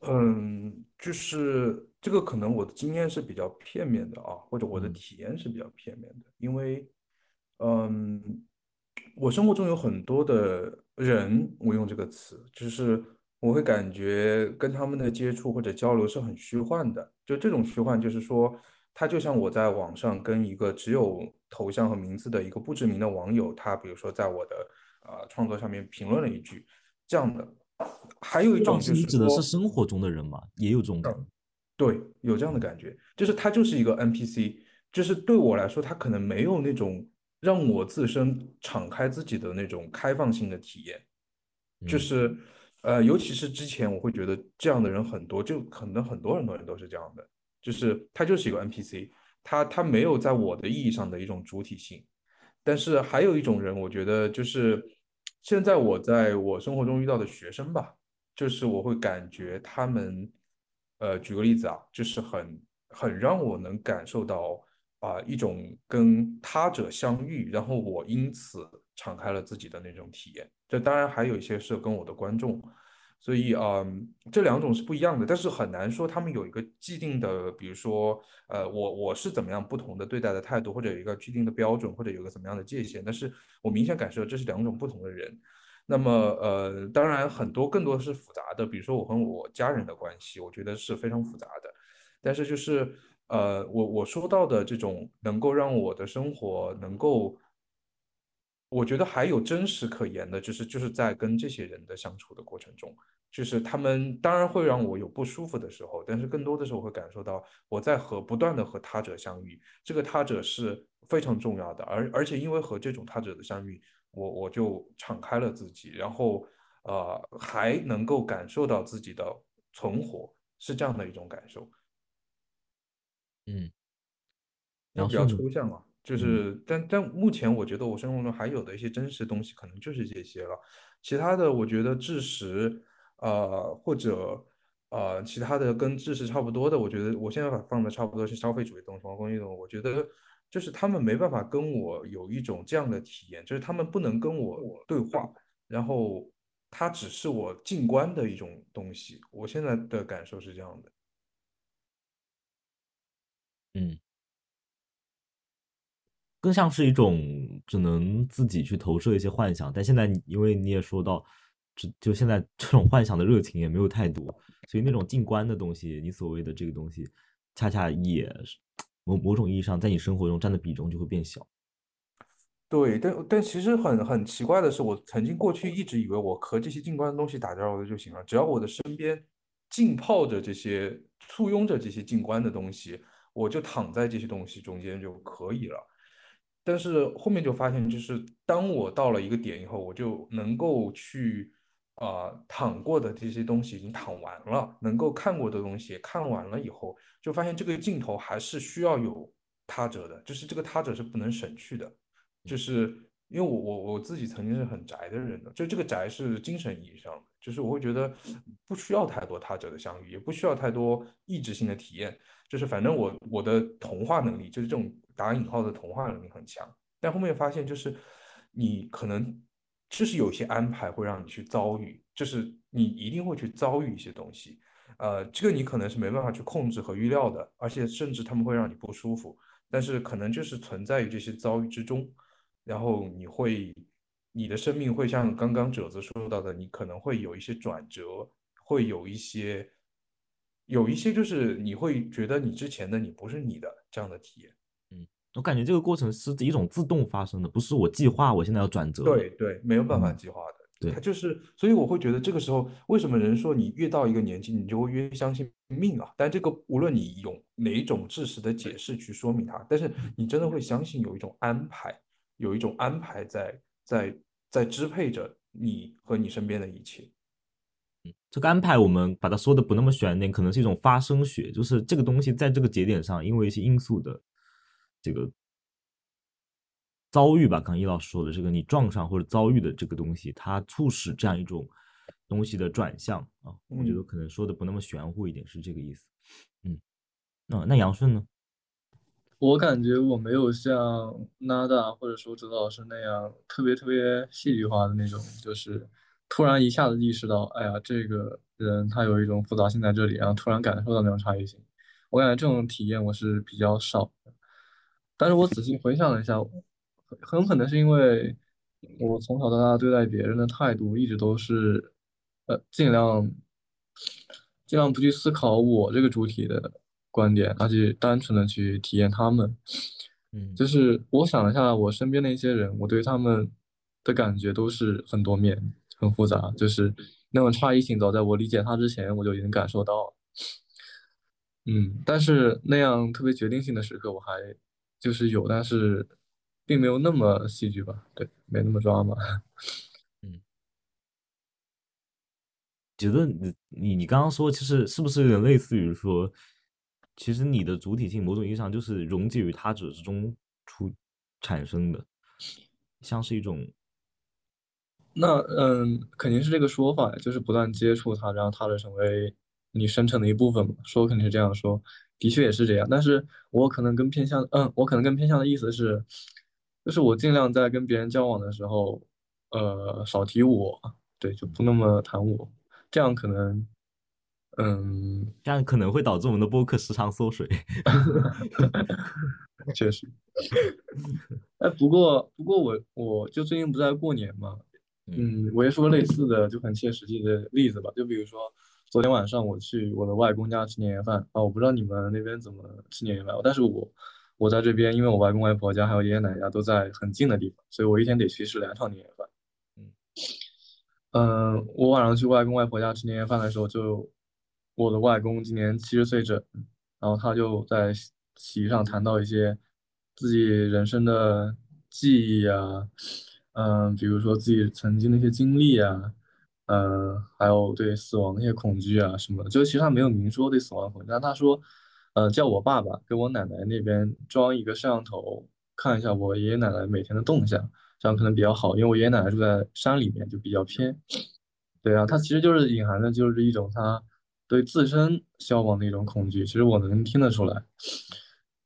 嗯，就是这个可能我的经验是比较片面的啊，或者我的体验是比较片面的，因为，嗯。我生活中有很多的人，我用这个词，就是我会感觉跟他们的接触或者交流是很虚幻的。就这种虚幻，就是说，他就像我在网上跟一个只有头像和名字的一个不知名的网友，他比如说在我的呃创作上面评论了一句这样的。还有一种就是指的是生活中的人嘛，也有这种感觉。对，有这样的感觉，就是他就是一个 NPC，就是对我来说，他可能没有那种。让我自身敞开自己的那种开放性的体验，就是，呃，尤其是之前我会觉得这样的人很多，就可能很多很多人都是这样的，就是他就是一个 NPC，他他没有在我的意义上的一种主体性。但是还有一种人，我觉得就是现在我在我生活中遇到的学生吧，就是我会感觉他们，呃，举个例子啊，就是很很让我能感受到。啊，一种跟他者相遇，然后我因此敞开了自己的那种体验。这当然还有一些是跟我的观众，所以啊，这两种是不一样的。但是很难说他们有一个既定的，比如说，呃，我我是怎么样不同的对待的态度，或者有一个既定的标准，或者有个怎么样的界限。但是我明显感受这是两种不同的人。那么，呃，当然很多更多是复杂的，比如说我和我家人的关系，我觉得是非常复杂的。但是就是。呃，我我说到的这种能够让我的生活能够，我觉得还有真实可言的，就是就是在跟这些人的相处的过程中，就是他们当然会让我有不舒服的时候，但是更多的时候会感受到我在和不断的和他者相遇，这个他者是非常重要的，而而且因为和这种他者的相遇，我我就敞开了自己，然后呃还能够感受到自己的存活，是这样的一种感受。嗯，那比较抽象嘛，就是，但但目前我觉得我生活中还有的一些真实东西，可能就是这些了。其他的，我觉得知识，呃，或者呃，其他的跟知识差不多的，我觉得我现在把放的差不多是消费主义东西、工业东西。我觉得就是他们没办法跟我有一种这样的体验，就是他们不能跟我对话，然后它只是我静观的一种东西。我现在的感受是这样的。嗯，更像是一种只能自己去投射一些幻想，但现在因为你也说到，就就现在这种幻想的热情也没有太多，所以那种静观的东西，你所谓的这个东西，恰恰也是某某种意义上在你生活中占的比重就会变小。对，但但其实很很奇怪的是，我曾经过去一直以为我和这些静观的东西打交道就行了，只要我的身边浸泡着这些簇拥着这些静观的东西。我就躺在这些东西中间就可以了，但是后面就发现，就是当我到了一个点以后，我就能够去啊躺过的这些东西已经躺完了，能够看过的东西看完了以后，就发现这个镜头还是需要有他者的，就是这个他者是不能省去的，就是因为我我我自己曾经是很宅的人的，就这个宅是精神意义上的，就是我会觉得不需要太多他者的相遇，也不需要太多意志性的体验。就是反正我我的同化能力就是这种打引号的同化能力很强，但后面发现就是你可能就是有些安排会让你去遭遇，就是你一定会去遭遇一些东西，呃，这个你可能是没办法去控制和预料的，而且甚至他们会让你不舒服，但是可能就是存在于这些遭遇之中，然后你会，你的生命会像刚刚褶子说到的，你可能会有一些转折，会有一些，有一些就是你会觉得你之前的你不是你的这样的体验。嗯，我感觉这个过程是一种自动发生的，不是我计划我现在要转折。对对，没有办法计划的。对，他就是，所以我会觉得这个时候，为什么人说你越到一个年纪，你就会越相信命啊？但这个无论你用哪一种知识的解释去说明它，但是你真的会相信有一种安排，有一种安排在在在支配着你和你身边的一切。嗯，这个安排我们把它说的不那么玄点，可能是一种发生学，就是这个东西在这个节点上，因为一些因素的这个。遭遇吧，刚刚易老师说的这个，你撞上或者遭遇的这个东西，它促使这样一种东西的转向啊，我觉得可能说的不那么玄乎一点，是这个意思。嗯，那那杨顺呢？我感觉我没有像 Nada 或者说哲老师那样特别特别戏剧化的那种，就是突然一下子意识到，哎呀，这个人他有一种复杂性在这里，然后突然感受到那种差异性。我感觉这种体验我是比较少的，但是我仔细回想了一下。很可能是因为我从小到大对待别人的态度一直都是，呃，尽量尽量不去思考我这个主体的观点，而且单纯的去体验他们。嗯，就是我想了一下，我身边的一些人，我对他们的感觉都是很多面、很复杂，就是那种差异性，早在我理解他之前，我就已经感受到。嗯，但是那样特别决定性的时刻，我还就是有，但是。并没有那么戏剧吧，对，没那么抓马。嗯，觉得你你你刚刚说，其实是不是有点类似于说，其实你的主体性某种意义上就是溶解于他者之中出产生的，像是一种。那嗯，肯定是这个说法呀，就是不断接触他，让他者成为你生成的一部分嘛。说肯定是这样说，的确也是这样。但是我可能更偏向，嗯，我可能更偏向的意思是。就是我尽量在跟别人交往的时候，呃，少提我，对，就不那么谈我，这样可能，嗯，这样可能会导致我们的播客时常缩水。确实。哎，不过不过我我就最近不在过年嘛，嗯，我也说类似的就很切实际的例子吧，就比如说昨天晚上我去我的外公家吃年夜饭啊，我不知道你们那边怎么吃年夜饭，但是我。我在这边，因为我外公外婆家还有爷爷奶奶家都在很近的地方，所以我一天得去吃两场年夜饭。嗯，嗯，我晚上去外公外婆家吃年夜饭的时候，就我的外公今年七十岁整，然后他就在席上谈到一些自己人生的记忆啊，嗯，比如说自己曾经的一些经历啊，嗯，还有对死亡的一些恐惧啊什么的，就其实他没有明说对死亡恐惧，但他说。呃，叫我爸爸给我奶奶那边装一个摄像头，看一下我爷爷奶奶每天的动向，这样可能比较好，因为我爷爷奶奶住在山里面，就比较偏。对啊，他其实就是隐含的就是一种他对自身消亡的一种恐惧，其实我能听得出来。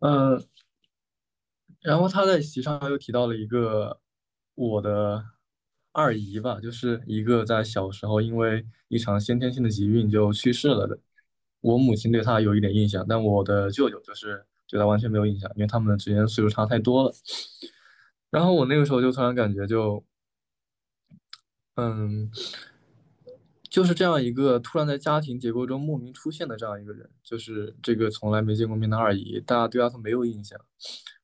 嗯，然后他在席上又提到了一个我的二姨吧，就是一个在小时候因为一场先天性的疾病就去世了的。我母亲对她有一点印象，但我的舅舅就是对她完全没有印象，因为他们之间岁数差太多了。然后我那个时候就突然感觉，就，嗯，就是这样一个突然在家庭结构中莫名出现的这样一个人，就是这个从来没见过面的二姨，大家对他都没有印象，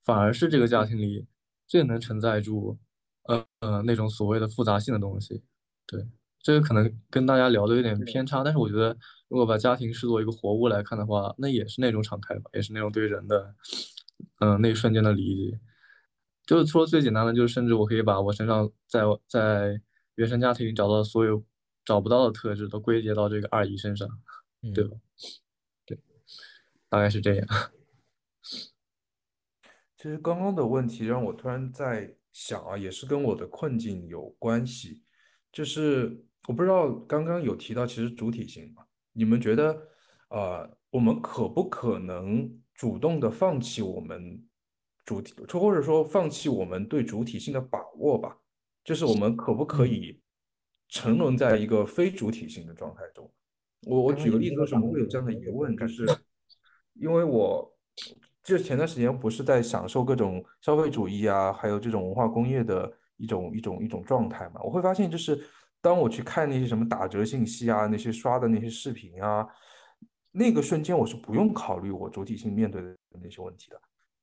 反而是这个家庭里最能承载住，呃呃那种所谓的复杂性的东西。对，这个可能跟大家聊的有点偏差，但是我觉得。如果把家庭视作一个活物来看的话，那也是那种敞开吧，也是那种对人的，嗯，那一瞬间的理解。就是说最简单的，就是甚至我可以把我身上在在原生家庭里找到所有找不到的特质，都归结到这个二姨身上，对吧？对，大概是这样。其实刚刚的问题让我突然在想啊，也是跟我的困境有关系，就是我不知道刚刚有提到其实主体性嘛。你们觉得，呃，我们可不可能主动的放弃我们主体，或者说放弃我们对主体性的把握吧？就是我们可不可以沉沦在一个非主体性的状态中？我我举个例子，为什么会有这样的疑问？就是因为我就前段时间不是在享受各种消费主义啊，还有这种文化工业的一种一种一种状态嘛。我会发现，就是当我去看那些什么打折信息啊，那些刷的那些视频啊，那个瞬间我是不用考虑我主体性面对的那些问题的。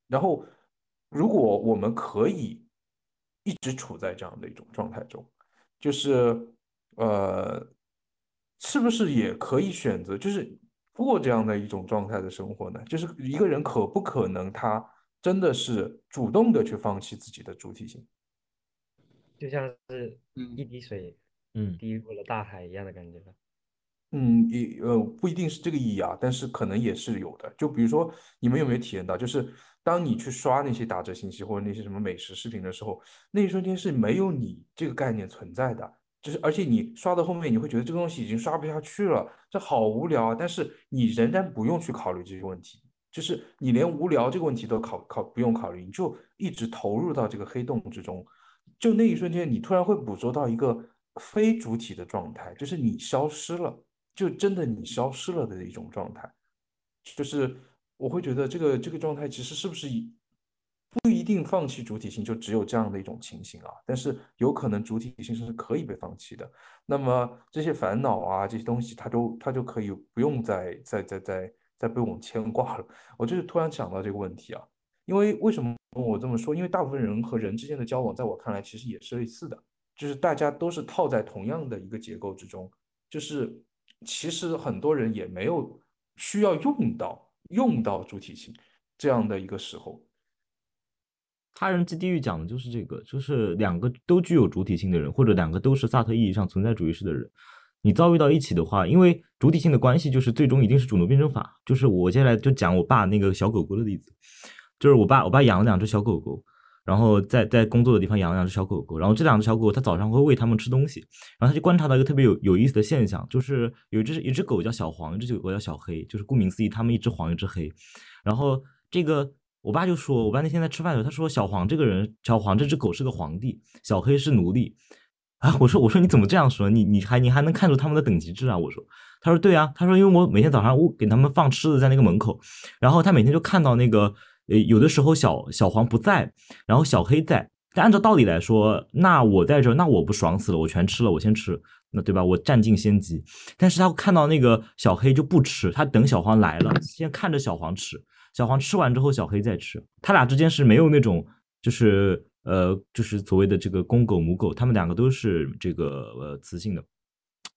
然后，如果我们可以一直处在这样的一种状态中，就是呃。是不是也可以选择，就是过这样的一种状态的生活呢？就是一个人可不可能他真的是主动的去放弃自己的主体性？就像是一滴水，嗯，滴入了大海一样的感觉。嗯，也呃不一定是这个意义啊，但是可能也是有的。就比如说，你们有没有体验到，就是当你去刷那些打折信息或者那些什么美食视频的时候，那一瞬间是没有你这个概念存在的。就是，而且你刷到后面，你会觉得这个东西已经刷不下去了，这好无聊啊！但是你仍然不用去考虑这些问题，就是你连无聊这个问题都考考不用考虑，你就一直投入到这个黑洞之中。就那一瞬间，你突然会捕捉到一个非主体的状态，就是你消失了，就真的你消失了的一种状态。就是我会觉得这个这个状态其实是不是。不一定放弃主体性就只有这样的一种情形啊，但是有可能主体性是可以被放弃的。那么这些烦恼啊，这些东西，它都它就可以不用再再再再再被我们牵挂了。我就是突然想到这个问题啊，因为为什么我这么说？因为大部分人和人之间的交往，在我看来其实也是类似的，就是大家都是套在同样的一个结构之中，就是其实很多人也没有需要用到用到主体性这样的一个时候。他人即地狱讲的就是这个，就是两个都具有主体性的人，或者两个都是萨特意义上存在主义式的人，你遭遇到一起的话，因为主体性的关系，就是最终一定是主奴辩证法。就是我接下来就讲我爸那个小狗狗的例子，就是我爸，我爸养了两只小狗狗，然后在在工作的地方养了两只小狗狗，然后这两只小狗，他早上会喂它们吃东西，然后他就观察到一个特别有有意思的现象，就是有一只一只狗叫小黄，一只狗叫小黑，就是顾名思义，它们一只黄一只黑，然后这个。我爸就说，我爸那天在吃饭的时候，他说小黄这个人，小黄这只狗是个皇帝，小黑是奴隶啊。我说我说你怎么这样说？你你还你还能看出他们的等级制啊？我说，他说对啊，他说因为我每天早上我给他们放吃的在那个门口，然后他每天就看到那个呃有的时候小小黄不在，然后小黑在。但按照道理来说，那我在这，那我不爽死了？我全吃了，我先吃，那对吧？我占尽先机。但是他看到那个小黑就不吃，他等小黄来了，先看着小黄吃。小黄吃完之后，小黑再吃。他俩之间是没有那种，就是呃，就是所谓的这个公狗母狗，他们两个都是这个呃雌性的。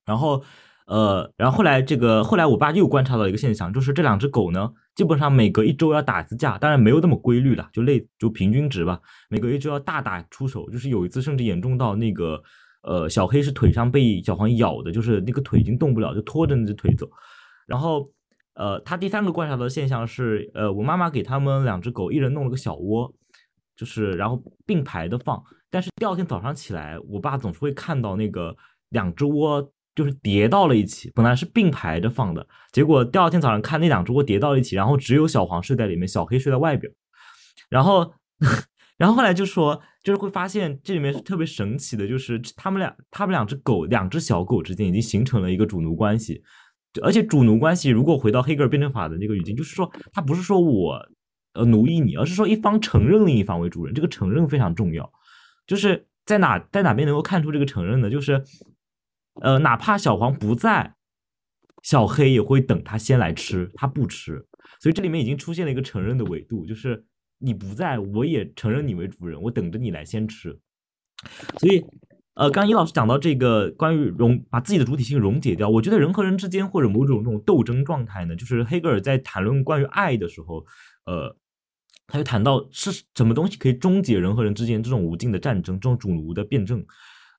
然后呃，然后后来这个后来我爸又观察到一个现象，就是这两只狗呢，基本上每隔一周要打一次架，当然没有那么规律了，就类就平均值吧，每隔一周要大打出手。就是有一次甚至严重到那个呃，小黑是腿上被小黄咬的，就是那个腿已经动不了，就拖着那只腿走。然后。呃，他第三个观察到的现象是，呃，我妈妈给他们两只狗一人弄了个小窝，就是然后并排的放。但是第二天早上起来，我爸总是会看到那个两只窝就是叠到了一起，本来是并排着放的，结果第二天早上看那两只窝叠到了一起，然后只有小黄睡在里面，小黑睡在外边。然后，然后后来就说，就是会发现这里面是特别神奇的，就是他们俩，他们两只狗，两只小狗之间已经形成了一个主奴关系。而且主奴关系，如果回到黑格尔辩证法的那个语境，就是说，他不是说我呃奴役你，而是说一方承认另一方为主人，这个承认非常重要。就是在哪在哪边能够看出这个承认呢？就是呃，哪怕小黄不在，小黑也会等他先来吃，他不吃。所以这里面已经出现了一个承认的维度，就是你不在，我也承认你为主人，我等着你来先吃。所以。呃，刚刚尹老师讲到这个关于溶把自己的主体性溶解掉，我觉得人和人之间或者某种这种斗争状态呢，就是黑格尔在谈论关于爱的时候，呃，他就谈到是什么东西可以终结人和人之间这种无尽的战争，这种主奴的辩证，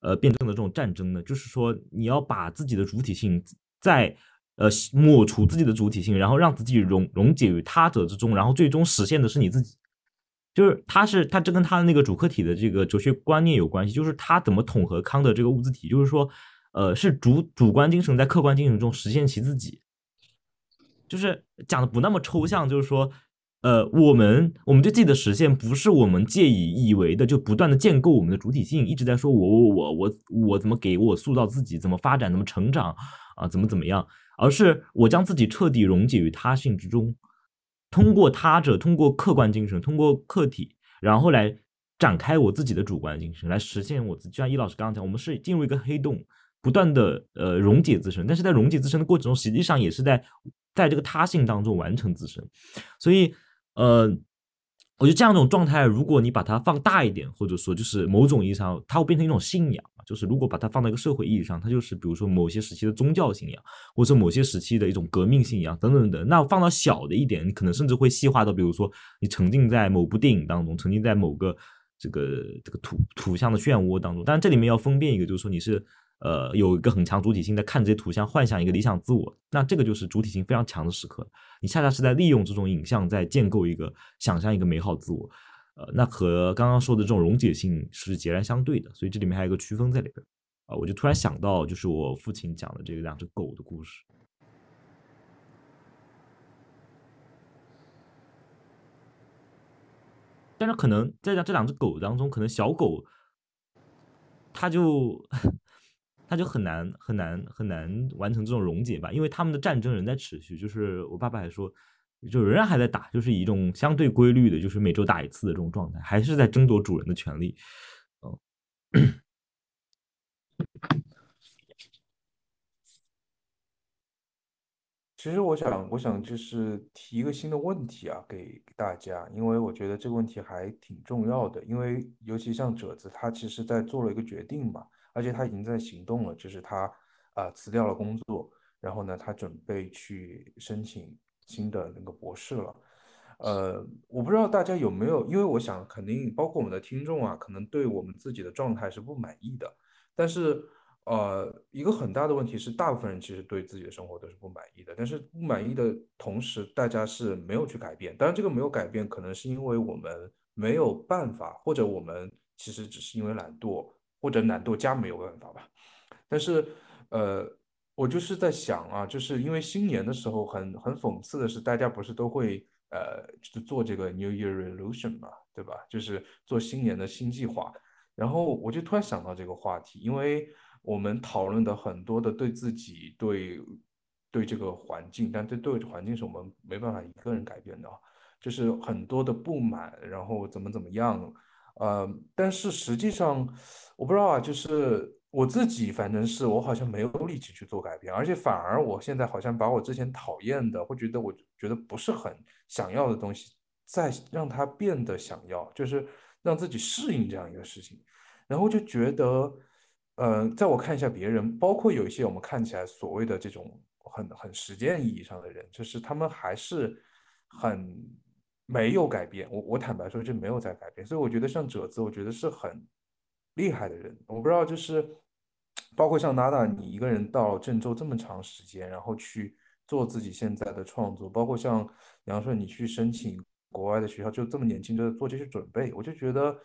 呃，辩证的这种战争呢？就是说你要把自己的主体性在呃抹除自己的主体性，然后让自己溶溶解于他者之中，然后最终实现的是你自己。就是他是他这跟他的那个主客体的这个哲学观念有关系，就是他怎么统合康德这个物自体，就是说，呃，是主主观精神在客观精神中实现其自己，就是讲的不那么抽象，就是说，呃，我们我们对自己的实现不是我们借以以为的，就不断的建构我们的主体性，一直在说我我我我我怎么给我塑造自己，怎么发展，怎么成长啊，怎么怎么样，而是我将自己彻底溶解于他性之中，通过他者，通过客观精神，通过客体，然后来展开我自己的主观精神，来实现我自己。就像易老师刚刚讲，我们是进入一个黑洞，不断的呃溶解自身，但是在溶解自身的过程中，实际上也是在在这个他性当中完成自身。所以呃。我觉得这样一种状态，如果你把它放大一点，或者说就是某种意义上，它会变成一种信仰。就是如果把它放到一个社会意义上，它就是比如说某些时期的宗教信仰，或者某些时期的一种革命信仰等等等。那放到小的一点，你可能甚至会细化到，比如说你沉浸在某部电影当中，沉浸在某个这个这个图图像的漩涡当中。但这里面要分辨一个，就是说你是。呃，有一个很强主体性，在看这些图像，幻想一个理想自我，那这个就是主体性非常强的时刻。你恰恰是在利用这种影像，在建构一个想象一个美好自我。呃，那和刚刚说的这种溶解性是截然相对的，所以这里面还有一个区分在里边。啊，我就突然想到，就是我父亲讲的这个两只狗的故事。但是可能在这两只狗当中，可能小狗它就。他就很难很难很难完成这种溶解吧，因为他们的战争仍在持续。就是我爸爸还说，就仍然还在打，就是一种相对规律的，就是每周打一次的这种状态，还是在争夺主人的权利。嗯。其实我想，我想就是提一个新的问题啊，给大家，因为我觉得这个问题还挺重要的，因为尤其像褶子，他其实在做了一个决定嘛。而且他已经在行动了，就是他啊辞掉了工作，然后呢，他准备去申请新的那个博士了。呃，我不知道大家有没有，因为我想肯定包括我们的听众啊，可能对我们自己的状态是不满意的。但是呃，一个很大的问题是，大部分人其实对自己的生活都是不满意的。但是不满意的同时，大家是没有去改变。当然，这个没有改变，可能是因为我们没有办法，或者我们其实只是因为懒惰。或者懒惰加没有办法吧，但是，呃，我就是在想啊，就是因为新年的时候很很讽刺的是，大家不是都会呃，就是做这个 New Year Resolution 嘛，对吧？就是做新年的新计划。然后我就突然想到这个话题，因为我们讨论的很多的对自己、对对这个环境，但对对环境是我们没办法一个人改变的，就是很多的不满，然后怎么怎么样。呃，但是实际上，我不知道啊，就是我自己，反正是我好像没有力气去做改变，而且反而我现在好像把我之前讨厌的，或觉得我觉得不是很想要的东西，再让它变得想要，就是让自己适应这样一个事情，然后就觉得，呃，在我看一下别人，包括有一些我们看起来所谓的这种很很实践意义上的人，就是他们还是很。没有改变，我我坦白说就没有在改变，所以我觉得像褶子，我觉得是很厉害的人。我不知道，就是包括像娜娜，你一个人到郑州这么长时间，然后去做自己现在的创作，包括像杨顺，你去申请国外的学校，就这么年轻就做这些准备，我就觉得，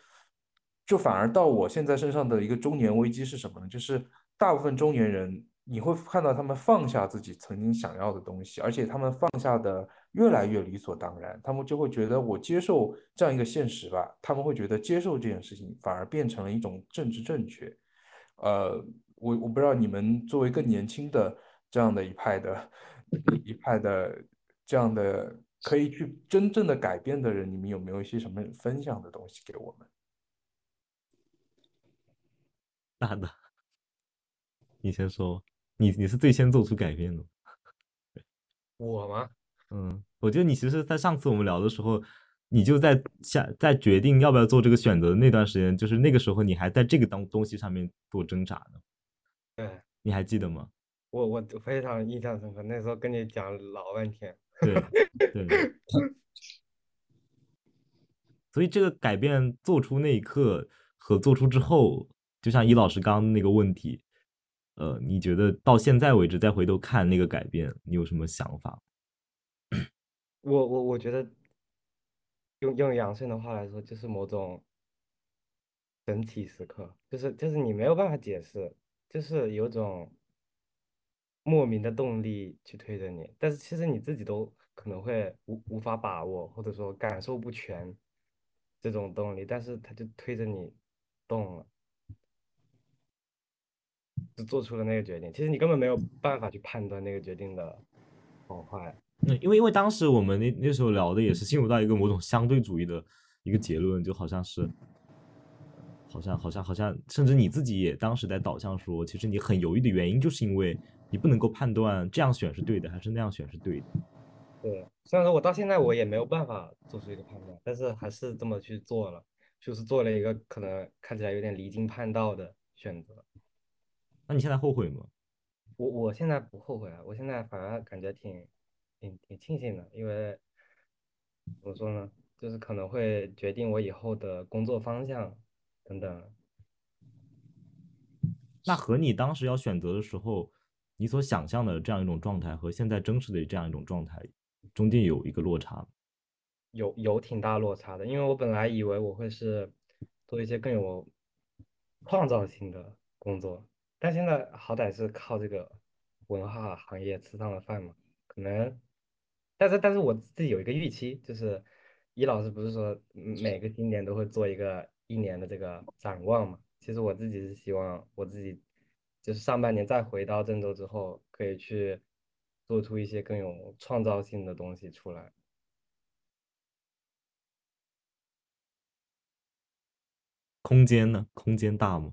就反而到我现在身上的一个中年危机是什么呢？就是大部分中年人。你会看到他们放下自己曾经想要的东西，而且他们放下的越来越理所当然。他们就会觉得我接受这样一个现实吧，他们会觉得接受这件事情反而变成了一种政治正确。呃，我我不知道你们作为更年轻的这样的一派的 一派的这样的可以去真正的改变的人，你们有没有一些什么分享的东西给我们？大的，你先说。你你是最先做出改变的，我吗？嗯，我觉得你其实，在上次我们聊的时候，你就在下在决定要不要做这个选择的那段时间，就是那个时候你还在这个东东西上面做挣扎呢。对，你还记得吗？我我非常印象深刻，那时候跟你讲老半天。对对。所以这个改变做出那一刻和做出之后，就像伊老师刚刚那个问题。呃，你觉得到现在为止再回头看那个改变，你有什么想法？我我我觉得，用用杨胜的话来说，就是某种整体时刻，就是就是你没有办法解释，就是有种莫名的动力去推着你，但是其实你自己都可能会无无法把握，或者说感受不全这种动力，但是他就推着你动了。就做出了那个决定。其实你根本没有办法去判断那个决定的好坏。嗯，因为因为当时我们那那时候聊的也是进入到一个某种相对主义的一个结论，就好像是，好像好像好像，甚至你自己也当时在导向说，其实你很犹豫的原因，就是因为你不能够判断这样选是对的，还是那样选是对的。对，虽然说我到现在我也没有办法做出一个判断，但是还是这么去做了，就是做了一个可能看起来有点离经叛道的选择。那你现在后悔吗？我我现在不后悔啊，我现在反而感觉挺挺挺庆幸的，因为怎么说呢，就是可能会决定我以后的工作方向等等。那和你当时要选择的时候，你所想象的这样一种状态和现在真实的这样一种状态，中间有一个落差？有有挺大落差的，因为我本来以为我会是做一些更有创造性的工作，但现在好歹是靠这个文化行业吃上了饭嘛，可能，但是但是我自己有一个预期，就是易老师不是说嗯每个新年都会做一个一年的这个展望嘛？其实我自己是希望我自己就是上半年再回到郑州之后，可以去做出一些更有创造性的东西出来。空间呢？空间大吗？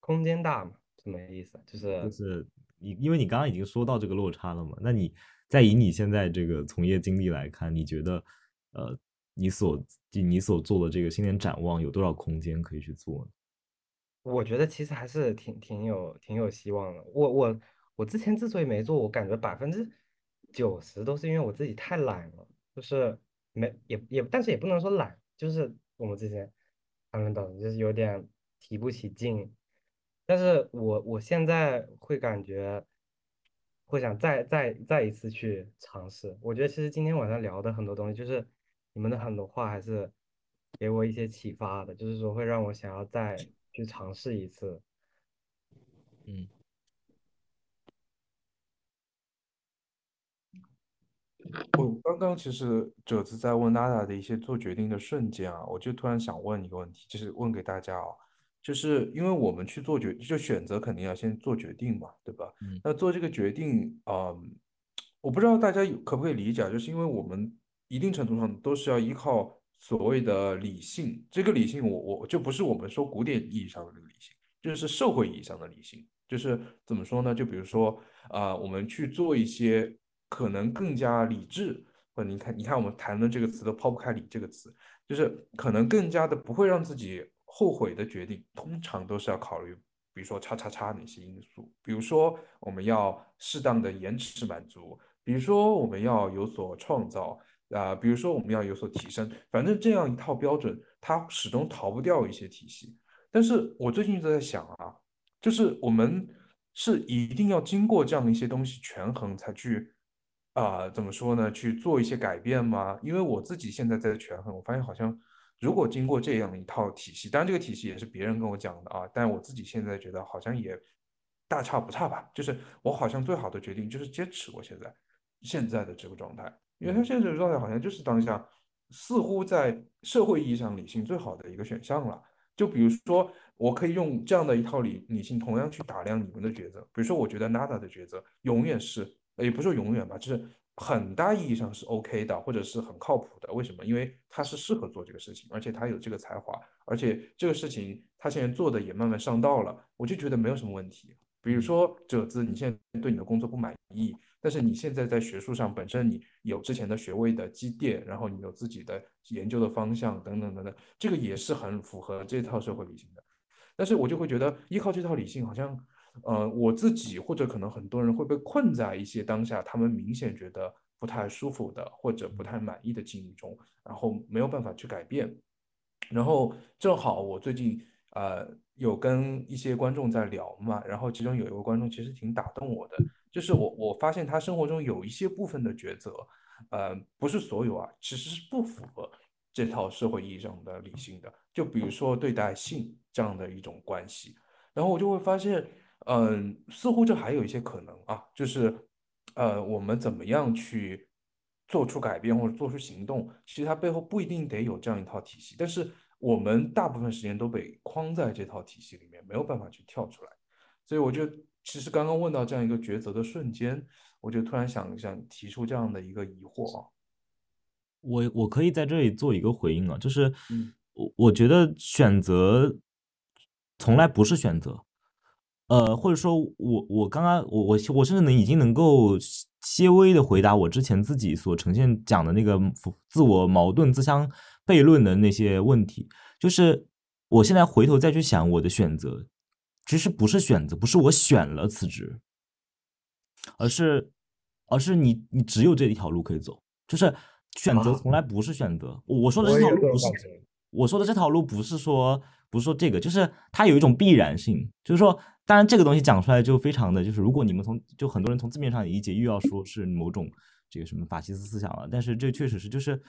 空间大嘛？什么意思？就是就是你，因为你刚刚已经说到这个落差了嘛，那你再以你现在这个从业经历来看，你觉得呃，你所你所做的这个新年展望有多少空间可以去做呢？我觉得其实还是挺挺有挺有希望的。我我我之前之所以没做，我感觉百分之九十都是因为我自己太懒了，就是没也也，但是也不能说懒，就是我们之前他们懂，就是有点提不起劲。但是我我现在会感觉会想再再再一次去尝试。我觉得其实今天晚上聊的很多东西，就是你们的很多话还是给我一些启发的，就是说会让我想要再去尝试一次。嗯，我刚刚其实褶子在问娜娜的一些做决定的瞬间啊，我就突然想问一个问题，就是问给大家啊，就是因为我们去做决，就选择肯定要先做决定嘛，对吧？嗯那做这个决定啊、我不知道大家有可不可以理解啊，就是因为我们一定程度上都是要依靠所谓的理性，这个理性我我就不是我们说古典意义上的这个理性，就是社会意义上的理性，就是怎么说呢？就比如说啊、我们去做一些可能更加理智，或者你看，你看我们谈论这个词都抛不开“理”这个词，就是可能更加的不会让自己后悔的决定，通常都是要考虑，比如说叉叉叉哪些因素，比如说我们要适当的延迟满足，比如说我们要有所创造。啊、比如说我们要有所提升，反正这样一套标准，它始终逃不掉一些体系。但是我最近一直在想啊，就是我们是一定要经过这样的一些东西权衡才去啊、怎么说呢？去做一些改变吗？因为我自己现在在权衡，我发现好像如果经过这样一套体系，当然这个体系也是别人跟我讲的啊，但我自己现在觉得好像也大差不差吧。就是我好像最好的决定就是坚持我现在现在的这个状态，因为他现在这个状态好像就是当下似乎在社会意义上理性最好的一个选项了。就比如说，我可以用这样的一套理理性，同样去打量你们的抉择。比如说，我觉得 Nada 的抉择永远是，呃也不是说永远吧，就是很大意义上是 OK 的，或者是很靠谱的。为什么？因为他是适合做这个事情，而且他有这个才华，而且这个事情他现在做的也慢慢上道了，我就觉得没有什么问题。比如说褶子，你现在对你的工作不满意，但是你现在在学术上本身你有之前的学位的积淀，然后你有自己的研究的方向等等等等，这个也是很符合这套社会理性的。但是我就会觉得依靠这套理性，好像呃我自己或者可能很多人会被困在一些当下他们明显觉得不太舒服的或者不太满意的境遇中，然后没有办法去改变。然后正好我最近呃有跟一些观众在聊嘛，然后其中有一个观众其实挺打动我的，就是我我发现他生活中有一些部分的抉择，呃不是所有啊，其实是不符合这套社会意义上的理性的，就比如说对待性这样的一种关系，然后我就会发现，嗯、似乎这还有一些可能啊，就是呃我们怎么样去。做出改变或者做出行动，其实它背后不一定得有这样一套体系，但是我们大部分时间都被框在这套体系里面，没有办法去跳出来。所以我就其实刚刚问到这样一个抉择的瞬间，我就突然想想提出这样的一个疑惑啊。我我可以在这里做一个回应啊，就是嗯我我觉得选择从来不是选择，呃，或者说我我刚刚我我我甚至能已经能够些微的回答我之前自己所呈现讲的那个自我矛盾、自相悖论的那些问题，就是我现在回头再去想我的选择，其实不是选择，不是我选了辞职，而是而是你你只有这一条路可以走，就是。选择从来不是选择，我说的这条路不是，我说的这条路不是说不是说这个，就是它有一种必然性，就是说，当然这个东西讲出来就非常的就是，如果你们从就很多人从字面上理解，又要说是某种这个什么法西斯思想了，但是这确实是，就是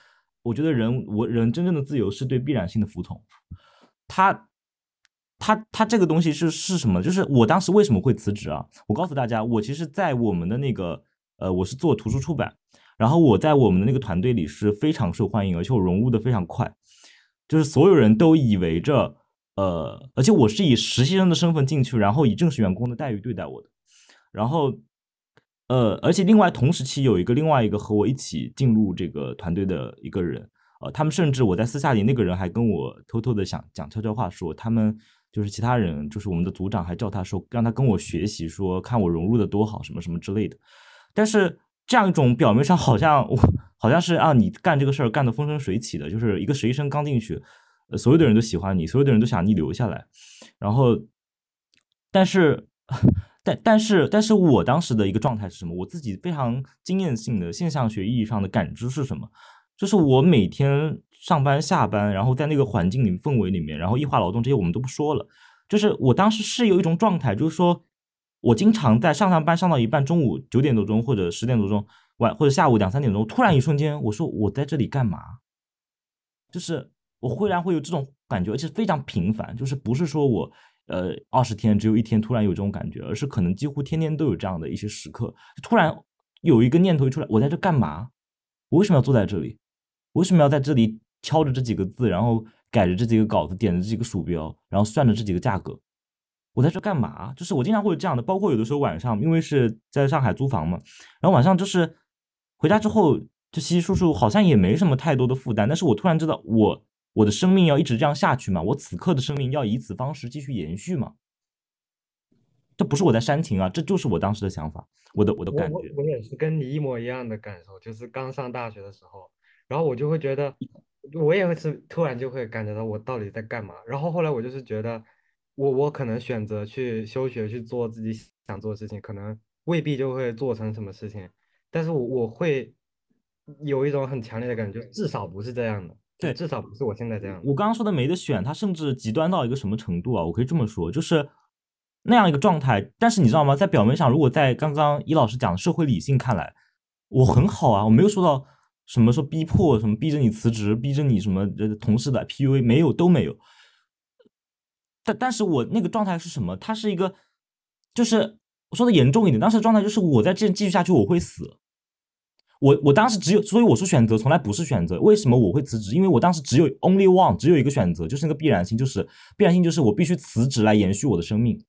我觉得人我人真正的自由是对必然性的服从，他他他这个东西是是什么？就是我当时为什么会辞职啊？我告诉大家，我其实，在我们的那个呃，我是做图书出版。然后我在我们的那个团队里是非常受欢迎，而且我融入的非常快，就是所有人都以为着，呃，而且我是以实习生的身份进去，然后以正式员工的待遇对待我的，然后，呃，而且另外同时期有一个另外一个和我一起进入这个团队的一个人，呃，他们甚至我在私下里那个人还跟我偷偷的想讲悄悄话，说他们就是其他人，就是我们的组长还叫他说让他跟我学习，说看我融入的多好，什么什么之类的，但是。这样一种表面上好像我好像是啊，你干这个事儿干得风生水起的，就是一个实习生刚进去，呃，所有的人都喜欢你，所有的人都想你留下来。然后，但是，但但是，但是我当时的一个状态是什么？我自己非常经验性的现象学意义上的感知是什么？就是我每天上班下班，然后在那个环境里氛围里面，然后异化劳动这些我们都不说了，就是我当时是有一种状态，就是说。我经常在上上班上到一半，中午九点多钟或者十点多钟，晚或者下午两三点钟，突然一瞬间，我说我在这里干嘛？就是我忽然会有这种感觉，而且非常频繁，就是不是说我呃二十天只有一天突然有这种感觉，而是可能几乎天天都有这样的一些时刻，突然有一个念头出来，我在这干嘛？我为什么要坐在这里？为什么要在这里敲着这几个字，然后改着这几个稿子，点着这几个鼠标，然后算着这几个价格？我在这干嘛？就是我经常会有这样的，包括有的时候晚上，因为是在上海租房嘛，然后晚上就是回家之后就稀稀疏疏，好像也没什么太多的负担。但是我突然知道，我我的生命要一直这样下去嘛？我此刻的生命要以此方式继续延续嘛？这不是我在煽情啊，这就是我当时的想法，我的我的感觉。我我也是跟你一模一样的感受，就是刚上大学的时候，然后我就会觉得，我也会是突然就会感觉到我到底在干嘛。然后后来我就是觉得。我我可能选择去休学去做自己想做的事情，可能未必就会做成什么事情，但是我我会有一种很强烈的感觉，至少不是这样的，对，至少不是我现在这样。我刚刚说的没得选，它甚至极端到一个什么程度啊？我可以这么说，就是那样一个状态。但是你知道吗？在表面上，如果在刚刚伊老师讲的社会理性看来，我很好啊，我没有受到什么说逼迫，什么逼着你辞职，逼着你什么同事的 PUA，没有，都没有。但但是我那个状态是什么？它是一个，就是我说的严重一点，当时的状态就是我在这继续下去我会死。我我当时只有，所以我说选择从来不是选择。为什么我会辞职？因为我当时只有 only one，只有一个选择，就是那个必然性，就是必然性就是我必须辞职来延续我的生命。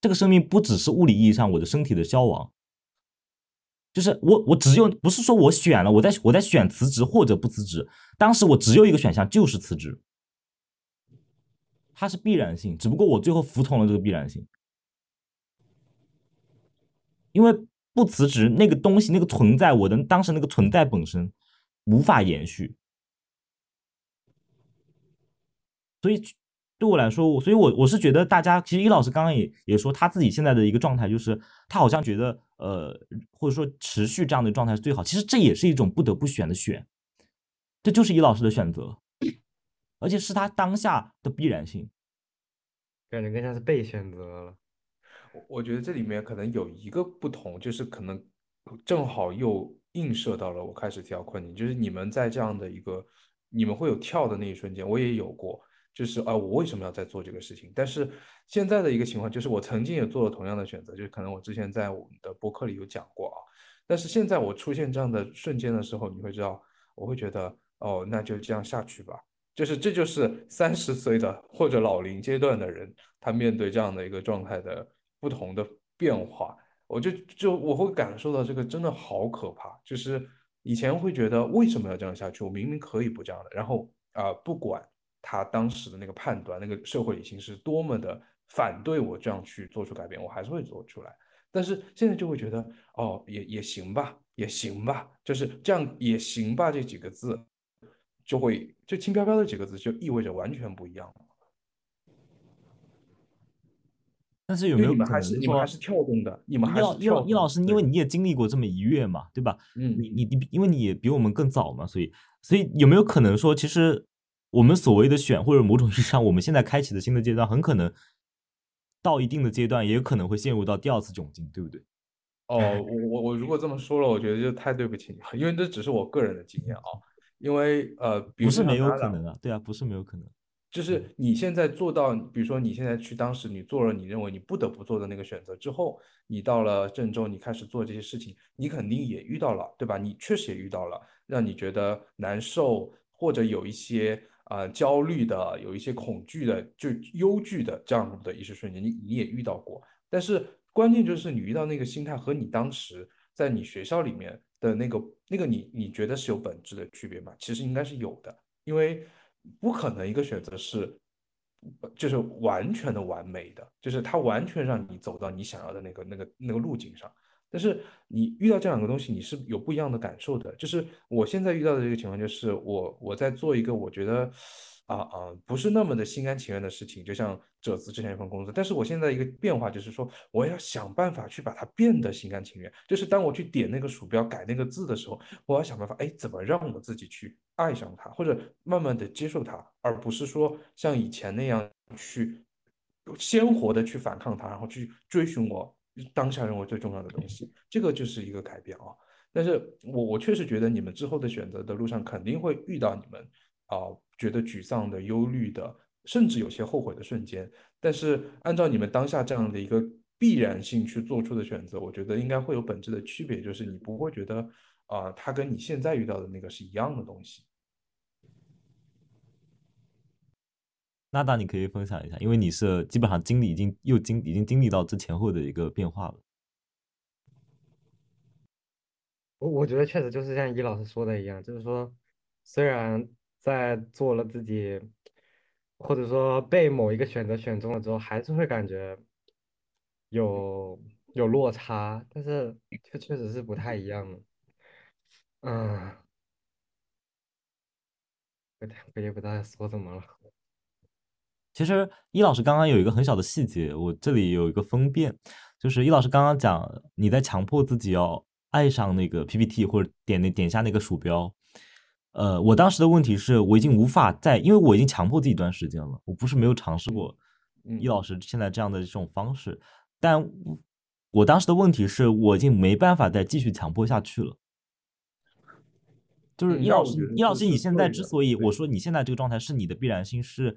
这个生命不只是物理意义上我的身体的消亡，就是我我只有不是说我选了，我在我在选辞职或者不辞职。当时我只有一个选项，就是辞职。它是必然性，只不过我最后服从了这个必然性，因为不辞职，那个东西，那个存在，我的当时那个存在本身无法延续，所以对我来说，所以我我是觉得大家其实易老师刚刚也也说他自己现在的一个状态，就是他好像觉得呃或者说持续这样的状态是最好，其实这也是一种不得不选的选，这就是易老师的选择。而且是他当下的必然性，感觉更像是被选择了。我觉得这里面可能有一个不同，就是可能正好又映射到了我开始提到困境，就是你们在这样的一个你们会有跳的那一瞬间，我也有过，就是啊，我为什么要在做这个事情？但是现在的一个情况就是，我曾经也做了同样的选择，就是可能我之前在我们的博客里有讲过啊，但是现在我出现这样的瞬间的时候，你会知道，我会觉得哦，那就这样下去吧。就是这就是三十岁的或者老龄阶段的人，他面对这样的一个状态的不同的变化，我就就我会感受到这个真的好可怕。就是以前会觉得为什么要这样下去？我明明可以不这样的。然后啊、不管他当时的那个判断，那个社会理性是多么的反对我这样去做出改变，我还是会做出来。但是现在就会觉得，哦，也也行吧，也行吧，就是这样也行吧，这几个字就会就轻飘飘的几个字就意味着完全不一样了。但是有没有你们还是能说你们还是跳动的，你们还易老易是跳动老易老师，因为你也经历过这么一跃嘛，对吧？嗯你你你，因为你也比我们更早嘛，所以所以有没有可能说，其实我们所谓的选，或者某种意义上，我们现在开启的新的阶段，很可能到一定的阶段，也有可能会陷入到第二次窘境，对不对？哦，我我我如果这么说了，我觉得就太对不起你了，因为这只是我个人的经验啊。因为呃，不是没有可能啊，对啊，不是没有可能。就是你现在做到，比如说你现在去当时你做了你认为你不得不做的那个选择之后，你到了郑州，你开始做这些事情，你肯定也遇到了，对吧？你确实也遇到了让你觉得难受或者有一些呃焦虑的、有一些恐惧的、就忧惧的这样的一些瞬间，你你也遇到过。但是关键就是你遇到那个心态和你当时在你学校里面的那个那个你你觉得是有本质的区别吗？其实应该是有的，因为不可能一个选择是就是完全的完美的，就是它完全让你走到你想要的那个那个那个路径上。但是你遇到这两个东西，你是有不一样的感受的。就是我现在遇到的这个情况，就是我我在做一个我觉得啊啊不是那么的心甘情愿的事情，就像褶子之前一份工作。但是我现在一个变化就是说，我要想办法去把它变得心甘情愿。就是当我去点那个鼠标改那个字的时候，我要想办法，哎，怎么让我自己去爱上它，或者慢慢的接受它，而不是说像以前那样去鲜活的去反抗它，然后去追寻我当下认为最重要的东西。这个就是一个改变啊。但是我我确实觉得你们之后的选择的路上肯定会遇到你们啊、觉得沮丧的、忧虑的，甚至有些后悔的瞬间。但是按照你们当下这样的一个必然性去做出的选择，我觉得应该会有本质的区别，就是你不会觉得啊、它跟你现在遇到的那个是一样的东西。娜达，你可以分享一下，因为你是基本上经历已经又经已经经历到这前后的一个变化了。我我觉得确实就是像伊老师说的一样，就是说，虽然在做了自己，或者说被某一个选择选中了之后，还是会感觉有有落差，但是确确实是不太一样的。嗯，我我也不知道说什么了。其实易老师刚刚有一个很小的细节，我这里有一个分辨，就是易老师刚刚讲你在强迫自己要爱上那个 PPT 或者点那点下那个鼠标，呃，我当时的问题是我已经无法再，因为我已经强迫自己一段时间了，我不是没有尝试过嗯易老师现在这样的这种方式，但我我当时的问题是我已经没办法再继续强迫下去了。就是嗯易老师易老师，你现在之所以我说你现在这个状态是你的必然性，是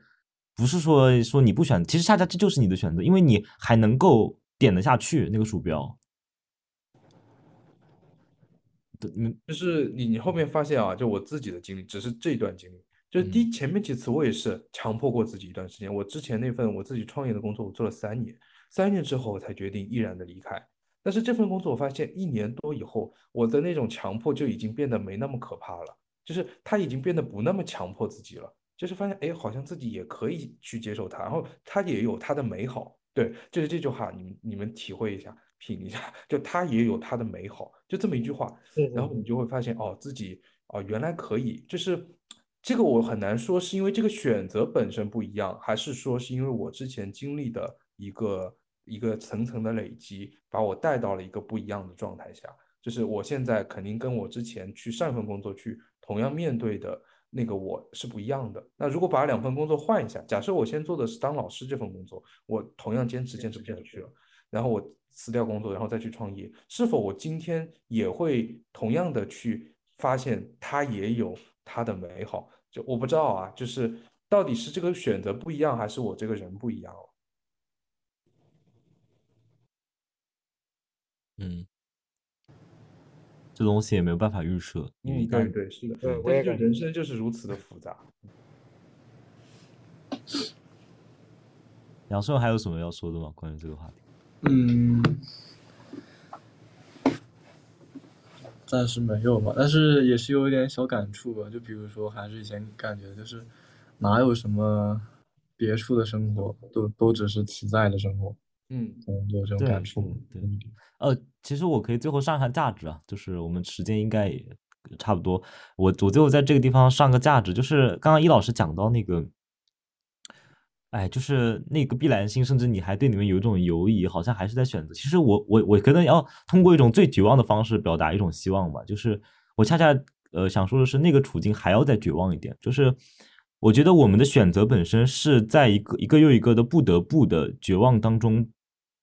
不是说说你不选？其实恰恰这就是你的选择，因为你还能够点得下去那个鼠标。对，嗯就是你你后面发现啊，就我自己的经历，只是这一段经历，就是嗯第前面几次我也是强迫过自己一段时间。我之前那份我自己创业的工作，我做了三年，三年之后我才决定毅然的离开。但是这份工作我发现一年多以后，我的那种强迫就已经变得没那么可怕了，就是他已经变得不那么强迫自己了，就是发现哎，好像自己也可以去接受它，然后它也有它的美好。对，就是这句话，你们你们体会一下，品一下，就它也有它的美好，就这么一句话。然后你就会发现哦，自己哦原来可以，就是这个我很难说是因为这个选择本身不一样，还是说是因为我之前经历的一个一个层层的累积，把我带到了一个不一样的状态下。就是我现在肯定跟我之前去上一份工作去同样面对的那个我是不一样的。那如果把两份工作换一下，假设我先做的是当老师这份工作，我同样坚持坚持不下去了。然后我辞掉工作，然后再去创业，是否我今天也会同样的去发现它也有它的美好？就我不知道啊，就是到底是这个选择不一样，还是我这个人不一样哦？嗯，这东西也没有办法预设。嗯，对对，是的。我也觉得人生就是如此的复杂。杨顺还有什么要说的吗？关于这个话题？嗯，暂时没有吧。但是也是有一点小感触吧。就比如说，还是以前感觉，就是哪有什么别处的生活，都都只是此在的生活。嗯，有这种感触。对，呃，其实我可以最后上一下价值啊，就是我们时间应该也差不多。我我最后在这个地方上个价值，就是刚刚易老师讲到那个。哎，就是那个必然性，甚至你还对你们有一种犹疑，好像还是在选择。其实我我我可能要通过一种最绝望的方式表达一种希望吧，就是我恰恰呃想说的是，那个处境还要再绝望一点。就是我觉得我们的选择本身是在一个一个又一个的不得不的绝望当中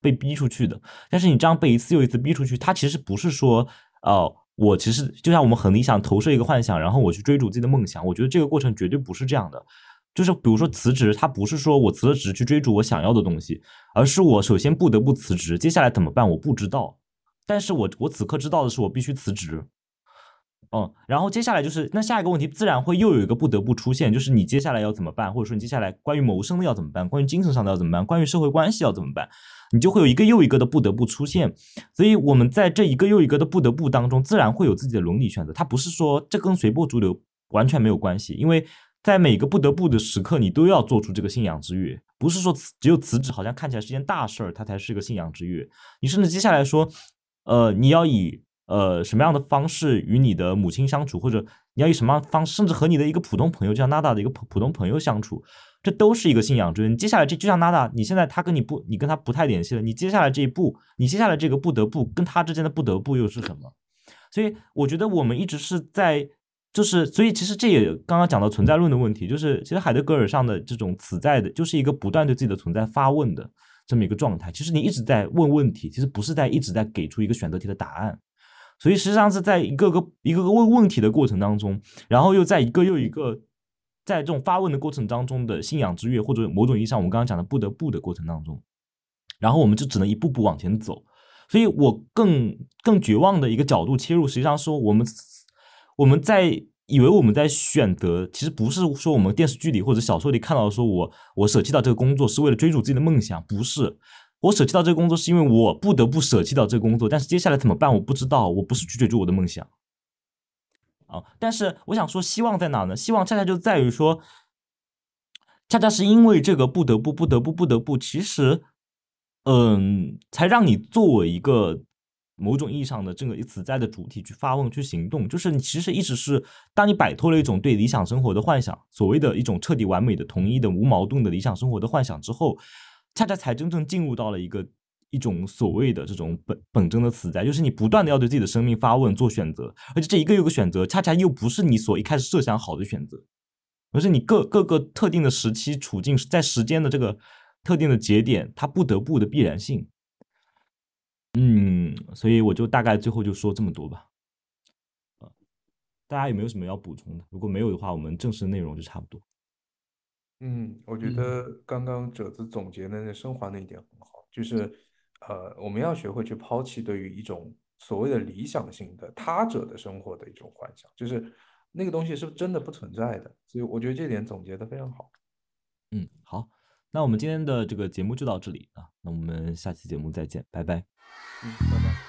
被逼出去的。但是你这样被一次又一次逼出去，他其实不是说哦，我其实就像我们很理想投射一个幻想，然后我去追逐自己的梦想。我觉得这个过程绝对不是这样的。就是比如说辞职，他不是说我辞了职去追逐我想要的东西，而是我首先不得不辞职，接下来怎么办我不知道，但是我我此刻知道的是我必须辞职，嗯，然后接下来就是那下一个问题自然会又有一个不得不出现，就是你接下来要怎么办，或者说你接下来关于谋生的要怎么办，关于精神上的要怎么办，关于社会关系要怎么办，你就会有一个又一个的不得不出现，所以我们在这一个又一个的不得不当中，自然会有自己的伦理选择，它不是说这跟随波逐流完全没有关系，因为。在每个不得不的时刻，你都要做出这个信仰之跃，不是说辞只有辞职好像看起来是件大事儿，它才是个信仰之跃。你甚至接下来说，呃，你要以呃什么样的方式与你的母亲相处，或者你要以什么样方，甚至和你的一个普通朋友，就像 Nada 的一个普普通朋友相处，这都是一个信仰之跃。你接下来这就像 Nada，你现在他跟你不，你跟他不太联系了，你接下来这一步，你接下来这个不得不跟他之间的不得不又是什么？所以我觉得我们一直是在。就是，所以其实这也刚刚讲到存在论的问题，就是其实海德格尔上的这种此在的，就是一个不断对自己的存在发问的这么一个状态。其实你一直在问问题，其实不是在一直在给出一个选择题的答案。所以实际上是在一个个一个个问问题的过程当中，然后又在一个又一个在这种发问的过程当中的信仰之跃，或者某种意义上我们刚刚讲的不得不的过程当中，然后我们就只能一步步往前走。所以我更更绝望的一个角度切入，实际上说我们。我们在以为我们在选择，其实不是说我们电视剧里或者小说里看到的，说我我舍弃到这个工作是为了追逐自己的梦想，不是，我舍弃到这个工作是因为我不得不舍弃到这个工作，但是接下来怎么办我不知道，我不是去追逐我的梦想，啊，但是我想说希望在哪呢？希望恰恰就在于说，恰恰是因为这个不得不不得不不得不，其实，嗯，才让你作为一个。某种意义上的这个此在的主体去发问、去行动，就是你其实一直是，当你摆脱了一种对理想生活的幻想，所谓的一种彻底完美的、统一的、无矛盾的理想生活的幻想之后，恰恰才真正进入到了一个一种所谓的这种本本真的此在，就是你不断的要对自己的生命发问、做选择，而且这一个又个选择，恰恰又不是你所一开始设想好的选择，而是你各各个特定的时期处境在时间的这个特定的节点，它不得不的必然性。嗯，所以我就大概最后就说这么多吧。大家有没有什么要补充的？如果没有的话，我们正式内容就差不多。嗯，我觉得刚刚褶子总结的那升华那一点很好，就是呃，我们要学会去抛弃对于一种所谓的理想性的他者的生活的一种幻想，就是那个东西是真的不存在的。所以我觉得这点总结的非常好。嗯，好，那我们今天的这个节目就到这里啊，那我们下期节目再见，拜拜。嗯，拜拜。